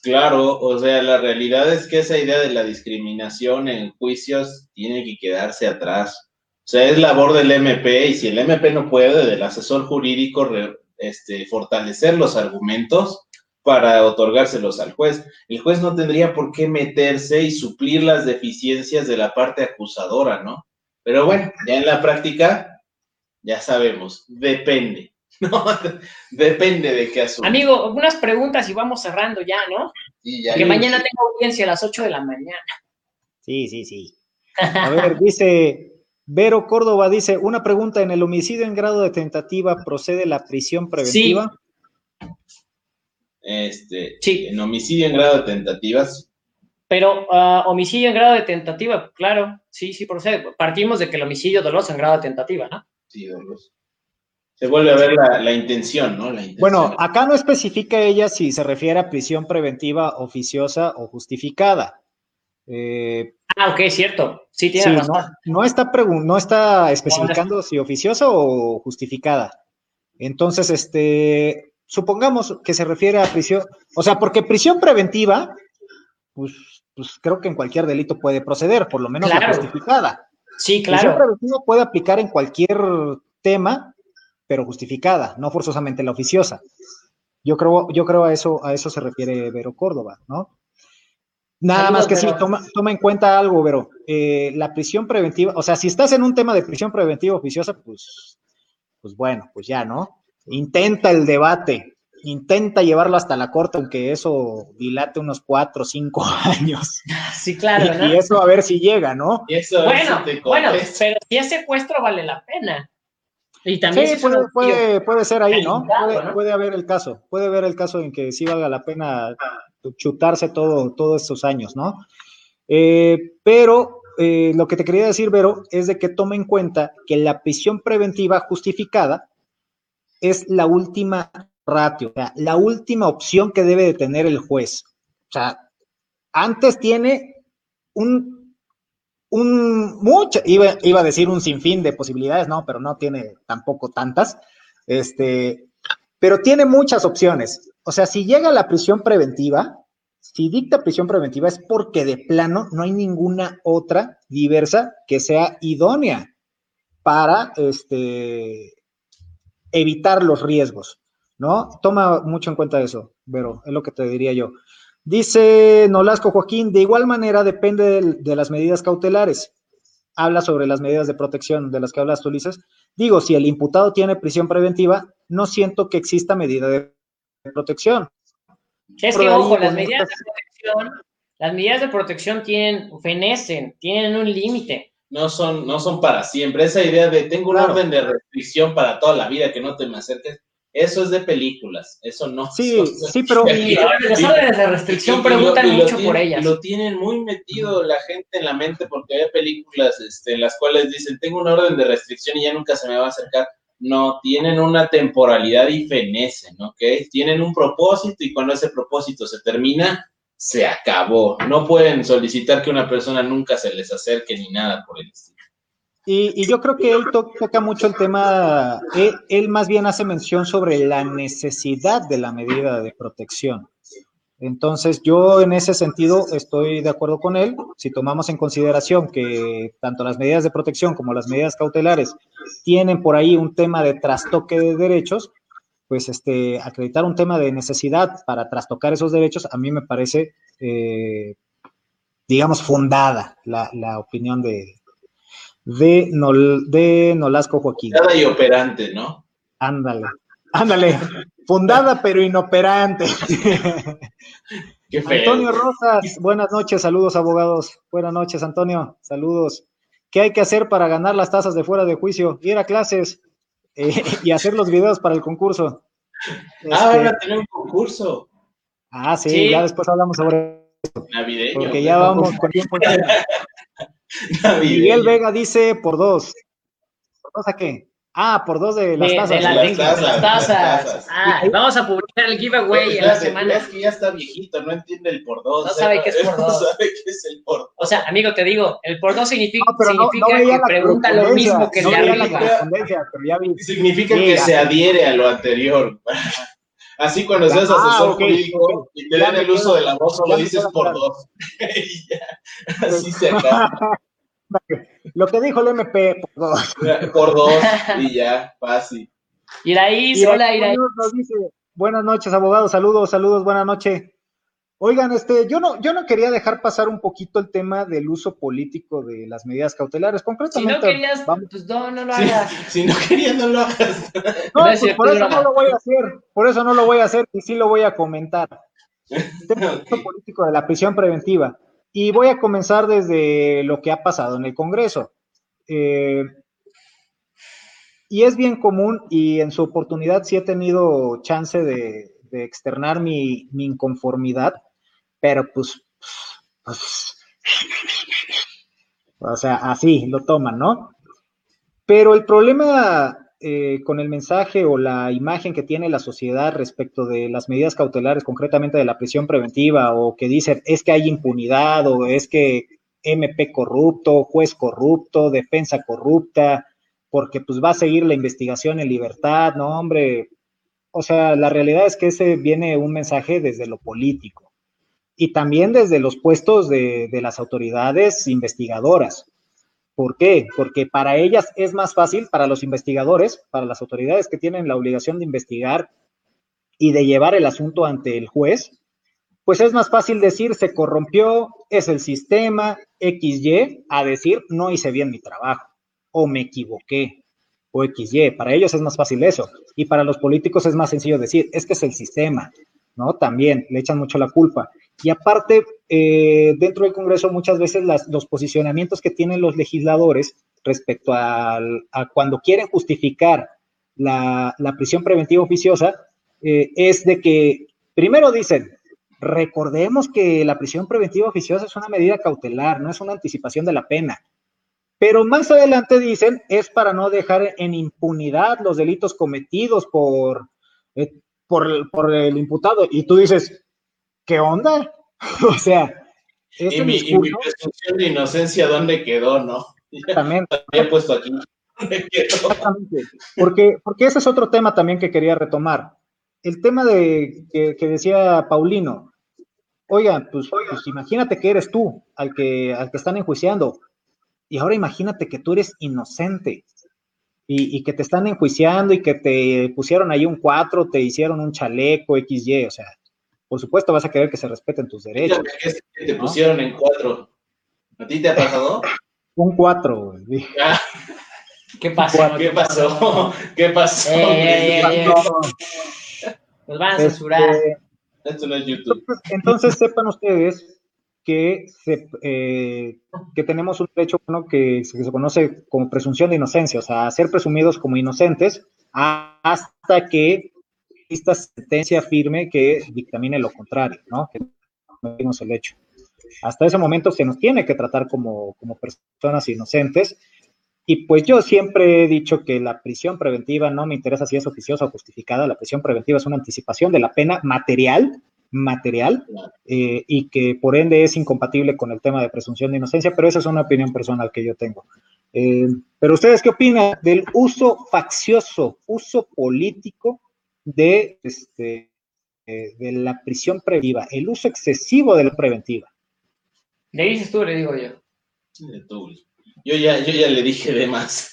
Claro, o sea, la realidad es que esa idea de la discriminación en juicios tiene que quedarse atrás. O sea, es labor del MP y si el MP no puede, del asesor jurídico, re- este, fortalecer los argumentos para otorgárselos al juez. El juez no tendría por qué meterse y suplir las deficiencias de la parte acusadora, ¿no? Pero bueno, ya en la práctica, ya sabemos, depende, [LAUGHS] ¿no? depende de qué asunto. Amigo, unas preguntas y vamos cerrando ya, ¿no? Y ya Porque yo- mañana tengo audiencia a las 8 de la mañana. Sí, sí, sí. A ver, dice Vero Córdoba, dice, una pregunta, ¿en el homicidio en grado de tentativa procede la prisión preventiva? Este, Sí. en homicidio en grado de tentativas, Pero ah, homicidio en grado de tentativa, claro, sí, sí procede. Partimos de que el homicidio doloso en grado de tentativa, ¿no? sí, doloso. Se vuelve a ver la, la intención, ¿no? La intención. Bueno, acá no especifica ella si se refiere a prisión preventiva oficiosa o justificada. Eh, Ah, ok, cierto. Sí, sí, tiene razón. no, no está no está especificando si oficiosa o justificada. Entonces, este, supongamos que se refiere a prisión, o sea, porque prisión preventiva, pues, pues creo que en cualquier delito puede proceder, por lo menos la justificada. Sí, Prisión claro. preventiva puede aplicar en cualquier tema, pero justificada, no forzosamente la oficiosa. Yo creo, yo creo a eso, a eso se refiere Vero Córdoba, ¿no? Nada Saludos, más que sí, toma en cuenta algo, Vero. eh, la prisión preventiva, o sea, si estás en un tema de prisión preventiva oficiosa, pues, pues bueno, pues ya, ¿no? Intenta el debate, intenta llevarlo hasta la corte, aunque eso dilate unos cuatro o cinco [LAUGHS] años. Sí, claro, y, ¿no? y eso a ver si llega, ¿no? Y eso, Bueno, bueno, pero si es secuestro vale la pena. Y también Sí, puede, puede, puede ser ahí, ¿no? Puede, ¿no? puede haber el caso, puede haber el caso en que sí valga la pena chutarse todo, todos estos años, ¿no? Eh, pero eh, lo que te quería decir, Vero, es de que toma en cuenta que la prisión preventiva justificada es la última ratio, o sea, la última opción que debe de tener el juez. O sea, antes tiene un, un mucho, iba, iba a decir un sinfín de posibilidades, no, pero no tiene tampoco tantas, este, pero tiene muchas opciones. O sea, si llega a la prisión preventiva, si dicta prisión preventiva es porque de plano no hay ninguna otra diversa que sea idónea para este, evitar los riesgos, ¿no? Toma mucho en cuenta eso, Vero, es lo que te diría yo. Dice Nolasco Joaquín, de igual manera depende de, las medidas cautelares. Habla sobre las medidas de protección de las que hablas tú, Ulises. Digo, si el imputado tiene prisión preventiva, no siento que exista medida de protección. Es que, ojo, las medidas de protección, las medidas de protección tienen, fenecen, tienen un límite. No son, no son para siempre. Esa idea de tengo un Claro. orden de restricción para toda la vida, que no te me acerques, eso es de películas. Eso no. Sí, [LAUGHS] sí, pero Y las órdenes de restricción Y- y lo- preguntan y lo mucho tienen- por ellas. Lo tienen muy metido la gente en la mente porque hay películas este, en las cuales dicen, tengo una orden de restricción y ya nunca se me va a acercar. No, tienen una temporalidad y fenecen, ¿ok? Tienen un propósito y cuando ese propósito se termina, se acabó. No pueden solicitar que una persona nunca se les acerque ni nada por el estilo. Y, y yo creo que él to- toca mucho el tema, él, él más bien hace mención sobre la necesidad de la medida de protección. Entonces, yo en ese sentido estoy de acuerdo con él. Si tomamos en consideración que tanto las medidas de protección como las medidas cautelares tienen por ahí un tema de trastoque de derechos, pues este, acreditar un tema de necesidad para trastocar esos derechos, a mí me parece, eh, digamos, fundada la, la opinión de, de, Nol, de Nolasco Joaquín. Fundada y operante, ¿no? Ándale, ándale, fundada [LAUGHS] pero inoperante. [LAUGHS] Qué feo. Antonio Rosas, buenas noches, saludos abogados. Buenas noches, Antonio, saludos. ¿Qué hay que hacer para ganar las tasas de fuera de juicio? Ir a clases eh, [LAUGHS] y hacer los videos para el concurso. Ah, Este, van a tener un concurso ah, sí, Sí. ya después hablamos sobre navideño. porque ya vamos con tiempo. [LAUGHS] Miguel Vega dice por dos. ¿Por dos a qué? Ah, por dos de las De, tasas. de la- Las tazas, las las tazas. tazas. Ah, vamos a publicar el giveaway en la semana. Es que ya está viejito, no entiende el por dos. No sabe qué es por [LAUGHS] No dos. sabe qué es el por dos. O sea, amigo, te digo, el por dos significa, No, no, que pregunta lo mismo que el no de arriba. correspondencia, pero ya vi. Significa Sí, que se adhiere a lo anterior. [LAUGHS] Así cuando seas Ah, asesor jurídico y te dan el uso de la voz, solo dices por dos. [LAUGHS] Y ya, así se acaba. Lo que dijo el MP, por dos. Por dos y ya, fácil. Iraís, Y hola nos dice, buenas noches, abogados, saludos, saludos, buenas noches. Oigan, este, yo no, yo no quería dejar pasar un poquito el tema del uso político de las medidas cautelares. Si Concretamente, no querías, vamos- pues no, no lo hagas. si no querías, no lo hagas. No, pues por eso no lo voy a hacer, por eso no lo voy a hacer y sí lo voy a comentar. El [LAUGHS] tema del uso político de la prisión preventiva. Y voy a comenzar desde lo que ha pasado en el Congreso. Eh, y es bien común y en su oportunidad sí he tenido chance de, externar mi, mi inconformidad, pero pues, pues, o sea, así lo toman, ¿no? Pero el problema eh, con el mensaje o la imagen que tiene la sociedad respecto de las medidas cautelares, concretamente de la prisión preventiva, o que dicen es que hay impunidad, o es que MP corrupto, juez corrupto, defensa corrupta, porque pues va a seguir la investigación en libertad, no, hombre. O sea, la realidad es que ese viene un mensaje desde lo político y también desde los puestos de, de las autoridades investigadoras. ¿Por qué? Porque para ellas es más fácil, para los investigadores, para las autoridades que tienen la obligación de investigar y de llevar el asunto ante el juez, pues es más fácil decir se corrompió, es el sistema, XY, a decir no hice bien mi trabajo o me equivoqué o XY. Para ellos es más fácil eso. Y para los políticos es más sencillo decir es que es el sistema, ¿no? También le echan mucho la culpa. Y aparte, eh, dentro del Congreso muchas veces las, los posicionamientos que tienen los legisladores respecto a cuando quieren justificar la, la prisión preventiva oficiosa eh, es de que primero dicen, recordemos que la prisión preventiva oficiosa es una medida cautelar, no es una anticipación de la pena. Pero más adelante dicen, es para no dejar en impunidad los delitos cometidos por, eh, por, por el imputado. Y tú dices, ¿qué onda? [LAUGHS] o sea, Y ese mi, y mi presunción de inocencia, ¿dónde quedó, no? He [LAUGHS] puesto aquí. Exactamente, porque, porque ese es otro tema también que quería retomar. El tema de que, que decía Paulino, oigan, pues, pues imagínate que eres tú al que, al que están enjuiciando, y ahora imagínate que tú eres inocente y, y que te están enjuiciando y que te pusieron ahí un 4, te hicieron un chaleco XY, o sea, por supuesto vas a querer que se respeten tus derechos. Fíjate que te pusieron en cuatro. ¿A ti te ha pasado? Un 4, güey. Ah, ¿Qué pasa? ¿Qué pasó? ¿Qué pasó? Eh, eh, eh, Nos van a censurar. Este, Esto no es YouTube. Entonces, entonces sepan ustedes que, se, eh, que tenemos un derecho bueno, que, se, que se conoce como presunción de inocencia, o sea, ser presumidos como inocentes hasta que esta sentencia firme que dictamine lo contrario, ¿no? Que no el hecho. Hasta ese momento se nos tiene que tratar como, como personas inocentes. Y pues yo siempre he dicho que la prisión preventiva no me interesa si es oficiosa o justificada. La prisión preventiva es una anticipación de la pena material, material, eh, y que por ende es incompatible con el tema de presunción de inocencia, pero esa es una opinión personal que yo tengo. Eh, pero ustedes qué opinan del uso faccioso, uso político de, este, eh, de la prisión preventiva, el uso excesivo de la preventiva? Le dices tú, le digo yo. Yo ya, yo ya le dije de más.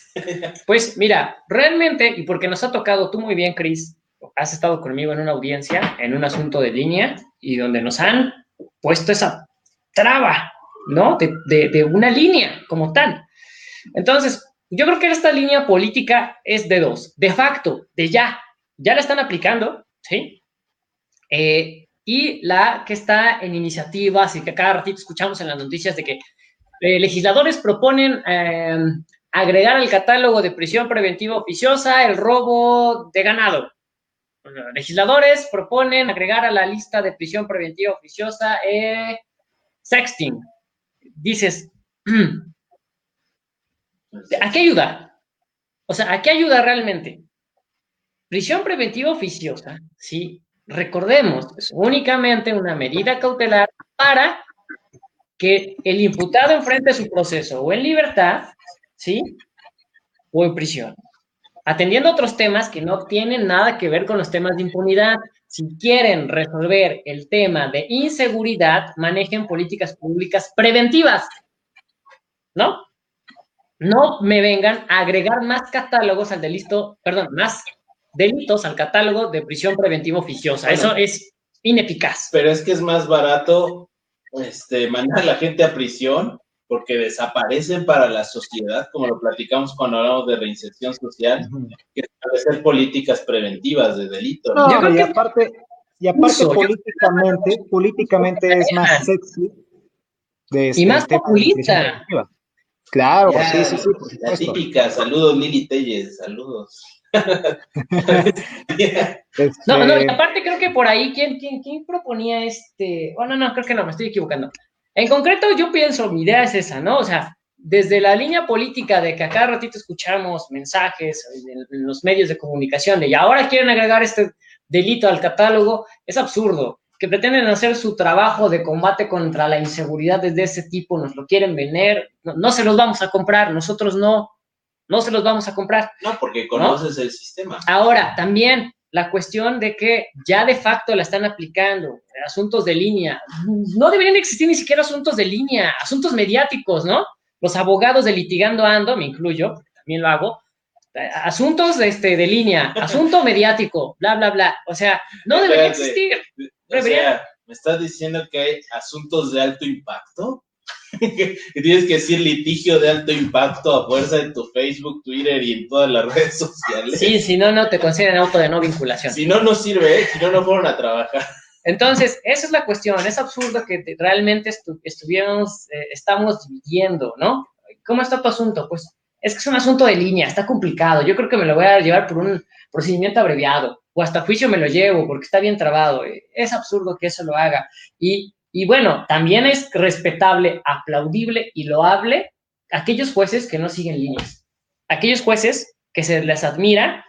Pues mira, realmente, y porque nos ha tocado tú muy bien, Cris, has estado conmigo en una audiencia, en un asunto de línea, y donde nos han puesto esa traba, ¿no? De, una línea como tal. Entonces, yo creo que esta línea política es de dos, de facto, de ya, ya la están aplicando, ¿sí? Eh, y la que está en iniciativas y que cada ratito escuchamos en las noticias de que eh, legisladores proponen eh, agregar al catálogo de prisión preventiva oficiosa el robo de ganado. Legisladores proponen agregar a la lista de prisión preventiva oficiosa sexting. Dices, [CLEARS THROAT] ¿a qué ayuda? O sea, ¿a qué ayuda realmente? Prisión preventiva oficiosa, sí, recordemos, es únicamente una medida cautelar para que el imputado enfrente su proceso o en libertad, ¿sí? O en prisión. Atendiendo otros temas que no tienen nada que ver con los temas de impunidad. Si quieren resolver el tema de inseguridad, manejen políticas públicas preventivas, ¿no? No me vengan a agregar más catálogos al delito, perdón, más delitos al catálogo de prisión preventiva oficiosa. Eso es ineficaz. Pero es que es más barato este, mandar a la gente a prisión porque desaparecen para la sociedad, como lo platicamos cuando hablamos de reinserción social, que establecer políticas preventivas de delito. y aparte, y aparte políticamente, políticamente es más sexy. De este, y más populista. Claro, sí, sí, sí. la típica, saludos Lili Telles, saludos. [LAUGHS] No, no, y este aparte creo que por ahí, ¿quién, quién, quién proponía este? Bueno, no, creo que no, me estoy equivocando. En concreto, yo pienso, mi idea es esa, ¿no? O sea, desde la línea política de que a cada ratito escuchamos mensajes en, los medios de comunicación de y ahora quieren agregar este delito al catálogo, es absurdo. Que pretenden hacer su trabajo de combate contra la inseguridad desde ese tipo, nos lo quieren vender, no se los vamos a comprar, nosotros no, no se los vamos a comprar. No, porque conoces el sistema. Ahora, también la cuestión de que ya de facto la están aplicando, asuntos de línea. No deberían existir ni siquiera asuntos de línea, asuntos mediáticos, ¿no? Los abogados de litigando ando, me incluyo, también lo hago, asuntos de, este, de línea, asunto [LAUGHS] mediático, bla, bla, bla. O sea, no debería existir. O sea, ¿me estás diciendo que hay asuntos de alto impacto? [LAUGHS] y tienes que decir litigio de alto impacto a fuerza en tu Facebook, Twitter y en todas las redes sociales. Sí, si no, no te consideran auto de no vinculación. Si no, no sirve, ¿eh? si no, no fueron a trabajar. Entonces, esa es la cuestión. Es absurdo que realmente estuviéramos, eh, estamos dividiendo, ¿no? ¿Cómo está tu asunto? Pues es que es un asunto de línea, está complicado. Yo creo que me lo voy a llevar por un procedimiento abreviado o hasta juicio me lo llevo porque está bien trabado. Es absurdo que eso lo haga. Y y bueno, también es respetable, aplaudible y loable aquellos jueces que no siguen líneas. Aquellos jueces que se les admira,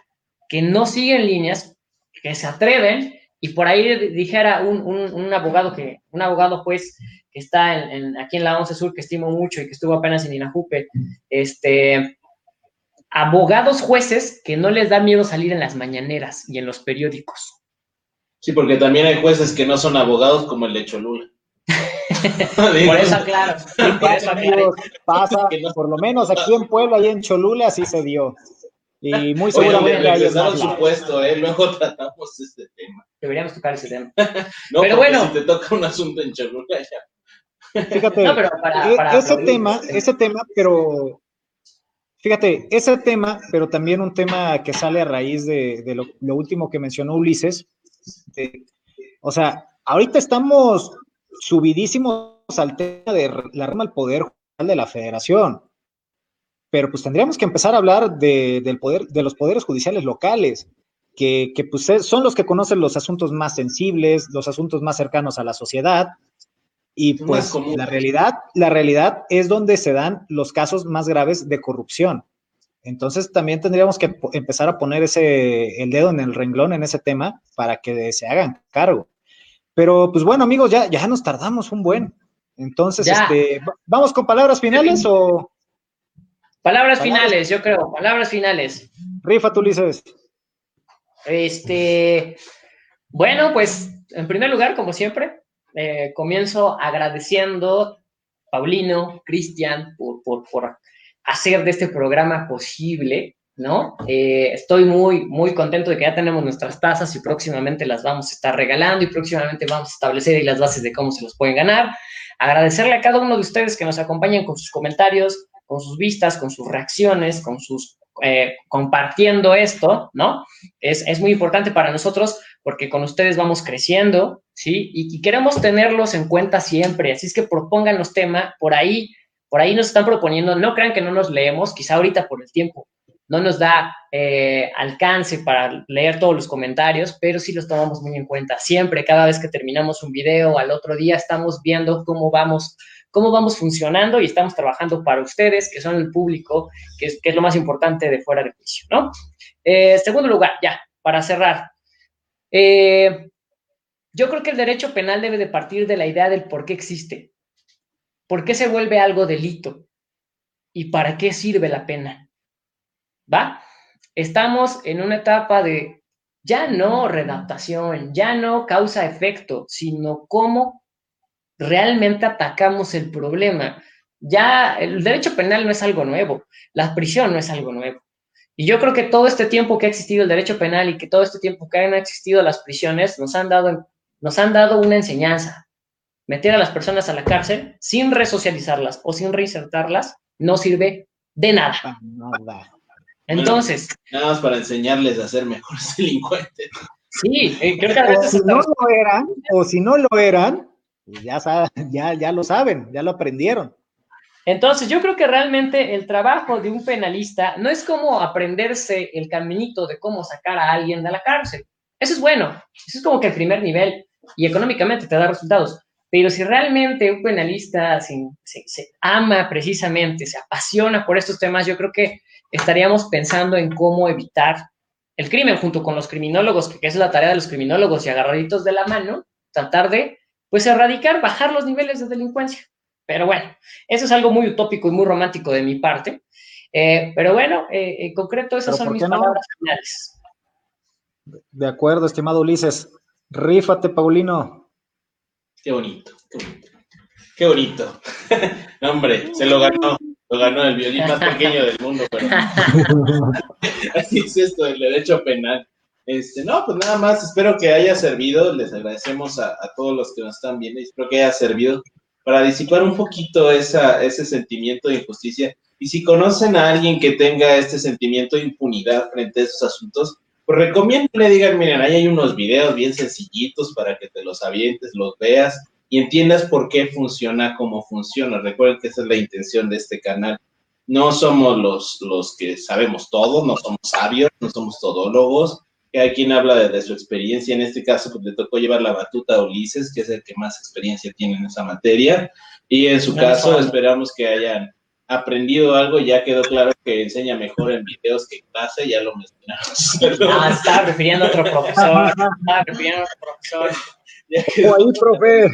que no siguen líneas, que se atreven, y por ahí dijera un, abogado que, un abogado juez que está en, aquí en la 11 Sur, que estimo mucho y que estuvo apenas en Inajupe, este, abogados jueces que no les da miedo salir en las mañaneras y en los periódicos. Sí, porque también hay jueces que no son abogados como el de Cholula. [LAUGHS] por eso, claro. Pasa, [LAUGHS] por lo menos aquí en Puebla y en Cholula así se dio. Y muy seguramente Oye, le, su puesto, ¿eh? Luego [LAUGHS] tratamos este tema. Deberíamos tocar ese tema. no, pero bueno. Si te toca un asunto en Cholula, ya. Fíjate, no, pero para, e, ese tema, ese tema, pero fíjate, ese tema, pero también un tema que sale a raíz de, de lo, lo, último que mencionó Ulises. De, o sea, ahorita estamos subidísimos al tema de la rama al poder de la federación. Pero pues tendríamos que empezar a hablar de, del poder, de los poderes judiciales locales, que, que pues son los que conocen los asuntos más sensibles, los asuntos más cercanos a la sociedad. Y pues la realidad, la realidad es donde se dan los casos más graves de corrupción. Entonces también tendríamos que empezar a poner ese, el dedo en el renglón en ese tema para que se hagan cargo. Pero pues bueno, amigos, ya, ya nos tardamos un buen. Entonces, este, ¿vamos con palabras finales o...? Palabras, finales, yo creo, palabras finales. Rifa, tú dices. Este, bueno, pues en primer lugar, como siempre, eh, comienzo agradeciendo Paulino, Cristian, por, por, por, hacer de este programa posible. ¿No? Eh, estoy muy, muy contento de que ya tenemos nuestras tazas y próximamente las vamos a estar regalando y próximamente vamos a establecer ahí las bases de cómo se los pueden ganar. Agradecerle a cada uno de ustedes que nos acompañan con sus comentarios, con sus vistas, con sus reacciones, con sus eh, compartiendo esto, ¿no? Es, es, muy importante para nosotros porque con ustedes vamos creciendo, ¿sí? Y, y, queremos tenerlos en cuenta siempre, así es que propongan los por ahí, por ahí nos están proponiendo, no crean que no nos leemos, quizá ahorita por el tiempo no nos da eh, alcance para leer todos los comentarios, pero sí los tomamos muy en cuenta. Siempre, cada vez que terminamos un video, al otro día estamos viendo cómo vamos, cómo vamos funcionando y estamos trabajando para ustedes, que son el público, que es, lo más importante de fuera de juicio, ¿no? Eh, segundo lugar, ya, para cerrar. Eh, yo creo que el derecho penal debe de partir de la idea del por qué existe, por qué se vuelve algo delito y para qué sirve la pena. ¿Va? Estamos en una etapa de ya no redactación, ya no causa-efecto, sino cómo realmente atacamos el problema. Ya el derecho penal no es algo nuevo, la prisión no es algo nuevo. Y yo creo que todo este tiempo que ha existido el derecho penal y que todo este tiempo que han existido las prisiones nos han dado, nos han dado una enseñanza. Meter a las personas a la cárcel sin resocializarlas o sin reinsertarlas no sirve de nada. Entonces. nada más para enseñarles a ser mejores [LAUGHS] delincuentes. Sí, eh, creo que a veces. O si no lo eran, o si no lo eran, pues ya, ya, ya lo saben, ya lo aprendieron. Entonces, yo creo que realmente el trabajo de un penalista no es como aprenderse el caminito de cómo sacar a alguien de la cárcel. Eso es bueno, eso es como que el primer nivel y económicamente te da resultados. Pero si realmente un penalista se, se ama precisamente, se apasiona por estos temas, yo creo que estaríamos pensando en cómo evitar el crimen junto con los criminólogos, que es la tarea de los criminólogos y agarraditos de la mano, tratar de, pues, erradicar, bajar los niveles de delincuencia. Pero bueno, eso es algo muy utópico y muy romántico de mi parte. Eh, pero bueno, eh, en concreto, esas son mis palabras finales. De acuerdo, estimado Ulises. Rífate, Paulino. Qué bonito, qué bonito. Qué bonito. [LAUGHS] hombre, se lo ganó lo ganó el violín más pequeño del mundo, pero [LAUGHS] así es esto del derecho penal. Este, no, pues nada más, espero que haya servido, les agradecemos a, todos los que nos están viendo y espero que haya servido para disipar un poquito esa, ese sentimiento de injusticia. Y si conocen a alguien que tenga este sentimiento de impunidad frente a esos asuntos, pues recomiéndenle, digan, miren, ahí hay unos videos bien sencillitos para que te los avientes, los veas y entiendas por qué funciona como funciona. Recuerden que esa es la intención de este canal. No somos los, los que sabemos todo, no somos sabios, no somos todólogos. Hay quien habla de, su experiencia. En este caso, pues, le tocó llevar la batuta a Ulises, que es el que más experiencia tiene en esa materia. Y en su caso, esperamos que hayan aprendido algo. Ya quedó claro que enseña mejor en videos que en clase, ya lo mencionamos. [LAUGHS] Ah, estaba refiriendo a otro profesor. [LAUGHS] Estaba refiriendo a otro profesor. Ahí, [LAUGHS] profe.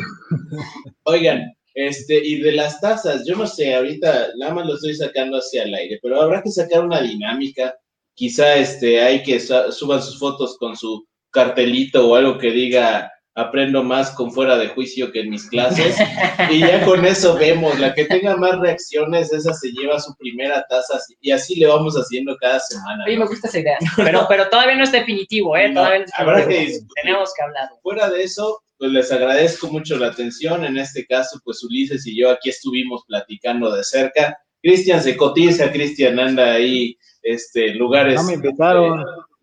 Oigan, este, y de las tazas, yo no sé, ahorita nada más lo estoy sacando hacia el aire, pero habrá que sacar una dinámica. Quizá este, hay que suban sus fotos con su cartelito o algo que diga aprendo más con fuera de juicio que en mis clases. y ya con eso vemos, la que tenga más reacciones, esa se lleva su primera taza y así le vamos haciendo cada semana. A mí me gusta esa idea, [LAUGHS] pero, pero todavía no es definitivo, ¿eh? Todavía habrá que Tenemos que hablar. Fuera de eso, pues les agradezco mucho la atención. En este caso, pues Ulises y yo aquí estuvimos platicando de cerca. Cristian se cotiza, Cristian anda ahí, este, lugares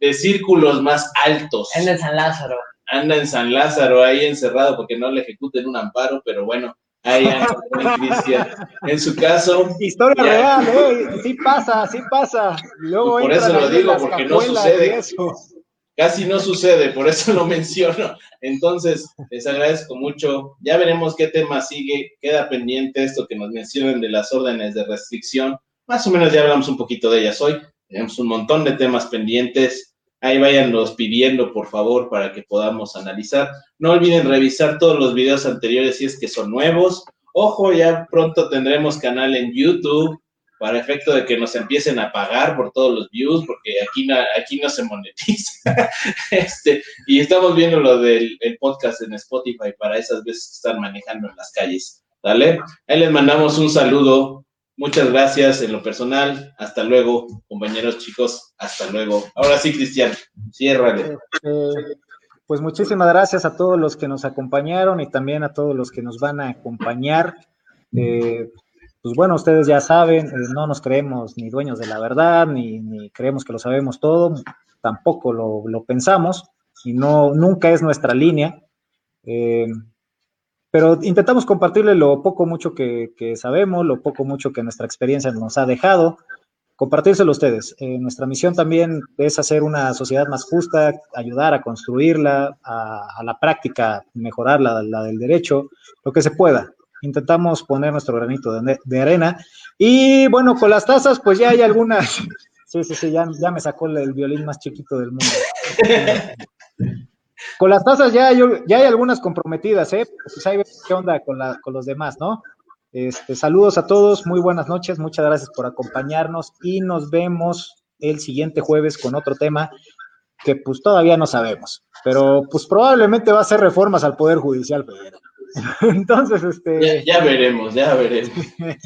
De, círculos más altos. En el San Lázaro anda en San Lázaro ahí encerrado porque no le ejecuten un amparo, pero bueno, ahí anda [LAUGHS] Cristian. En su caso. Historia real, ¿eh? Sí pasa, sí pasa. Luego por eso lo digo, porque no sucede. Casi no sucede, por eso lo [LAUGHS] menciono. Entonces, les agradezco mucho. Ya veremos qué tema sigue. Queda pendiente esto que nos mencionen de las órdenes de restricción. Más o menos ya hablamos un poquito de ellas hoy. Tenemos un montón de temas pendientes. Ahí váyanlos pidiendo, por favor, para que podamos analizar. No olviden revisar todos los videos anteriores si es que son nuevos. Ojo, ya pronto tendremos canal en YouTube para efecto de que nos empiecen a pagar por todos los views, porque aquí, aquí no se monetiza. [LAUGHS] este, y estamos viendo lo del podcast en Spotify para esas veces que están manejando en las calles. ¿Vale? Ahí les mandamos un saludo Muchas gracias en lo personal. Hasta luego, compañeros chicos. Hasta luego. Ahora sí, Cristian, ciérrale. Este, pues muchísimas gracias a todos los que nos acompañaron y también a todos los que nos van a acompañar. Eh, pues bueno, ustedes ya saben, eh, no nos creemos ni dueños de la verdad, ni, creemos que lo sabemos todo, tampoco lo, pensamos y no, nunca es nuestra línea. Eh, pero intentamos compartirle lo poco mucho que, sabemos, lo poco mucho que nuestra experiencia nos ha dejado, compartírselo a ustedes. Eh, nuestra misión también es hacer una sociedad más justa, ayudar a construirla, a, la práctica, mejorar la, del derecho, lo que se pueda. Intentamos poner nuestro granito de, arena. Y bueno, con las tazas, pues ya hay algunas. [LAUGHS] Sí, sí, sí, ya, ya me sacó el violín más chiquito del mundo. [LAUGHS] Con las tazas ya hay, ya hay algunas comprometidas, ¿eh? Pues ahí qué onda con, con los demás, ¿no? Este, saludos a todos, muy buenas noches, muchas gracias por acompañarnos y nos vemos el siguiente jueves con otro tema que pues todavía no sabemos, pero pues probablemente va a ser reformas al Poder Judicial [LAUGHS] Entonces, este... Ya, ya veremos, ya veremos. [LAUGHS]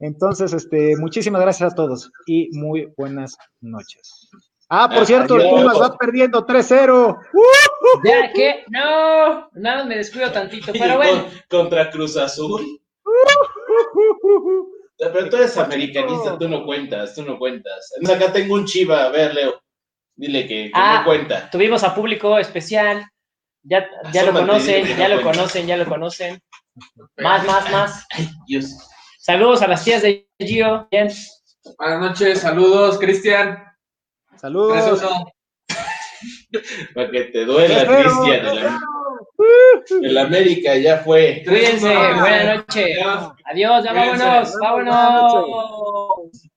Entonces, este, muchísimas gracias a todos y muy buenas noches. Ah, por cierto, el Pumas va perdiendo 3-0. Ya que, no, nada, me descuido tantito, [LAUGHS] pero bueno. Contra Cruz Azul. Pero tú eres americanista, tú no cuentas, tú no cuentas. Acá tengo un chiva, a ver, Leo. Dile que, no ah, cuenta. Tuvimos a público especial. Ya, ya lo conocen, ya lo conocen, ya lo conocen. Más, más, más. Saludos a las tías de Gio. Bien. Buenas noches, saludos, Cristian. Saludos. [LAUGHS] Para que te duela, Cristian. El, América ya fue. Cuídense, buenas noches. Adiós, ya vámonos, vámonos.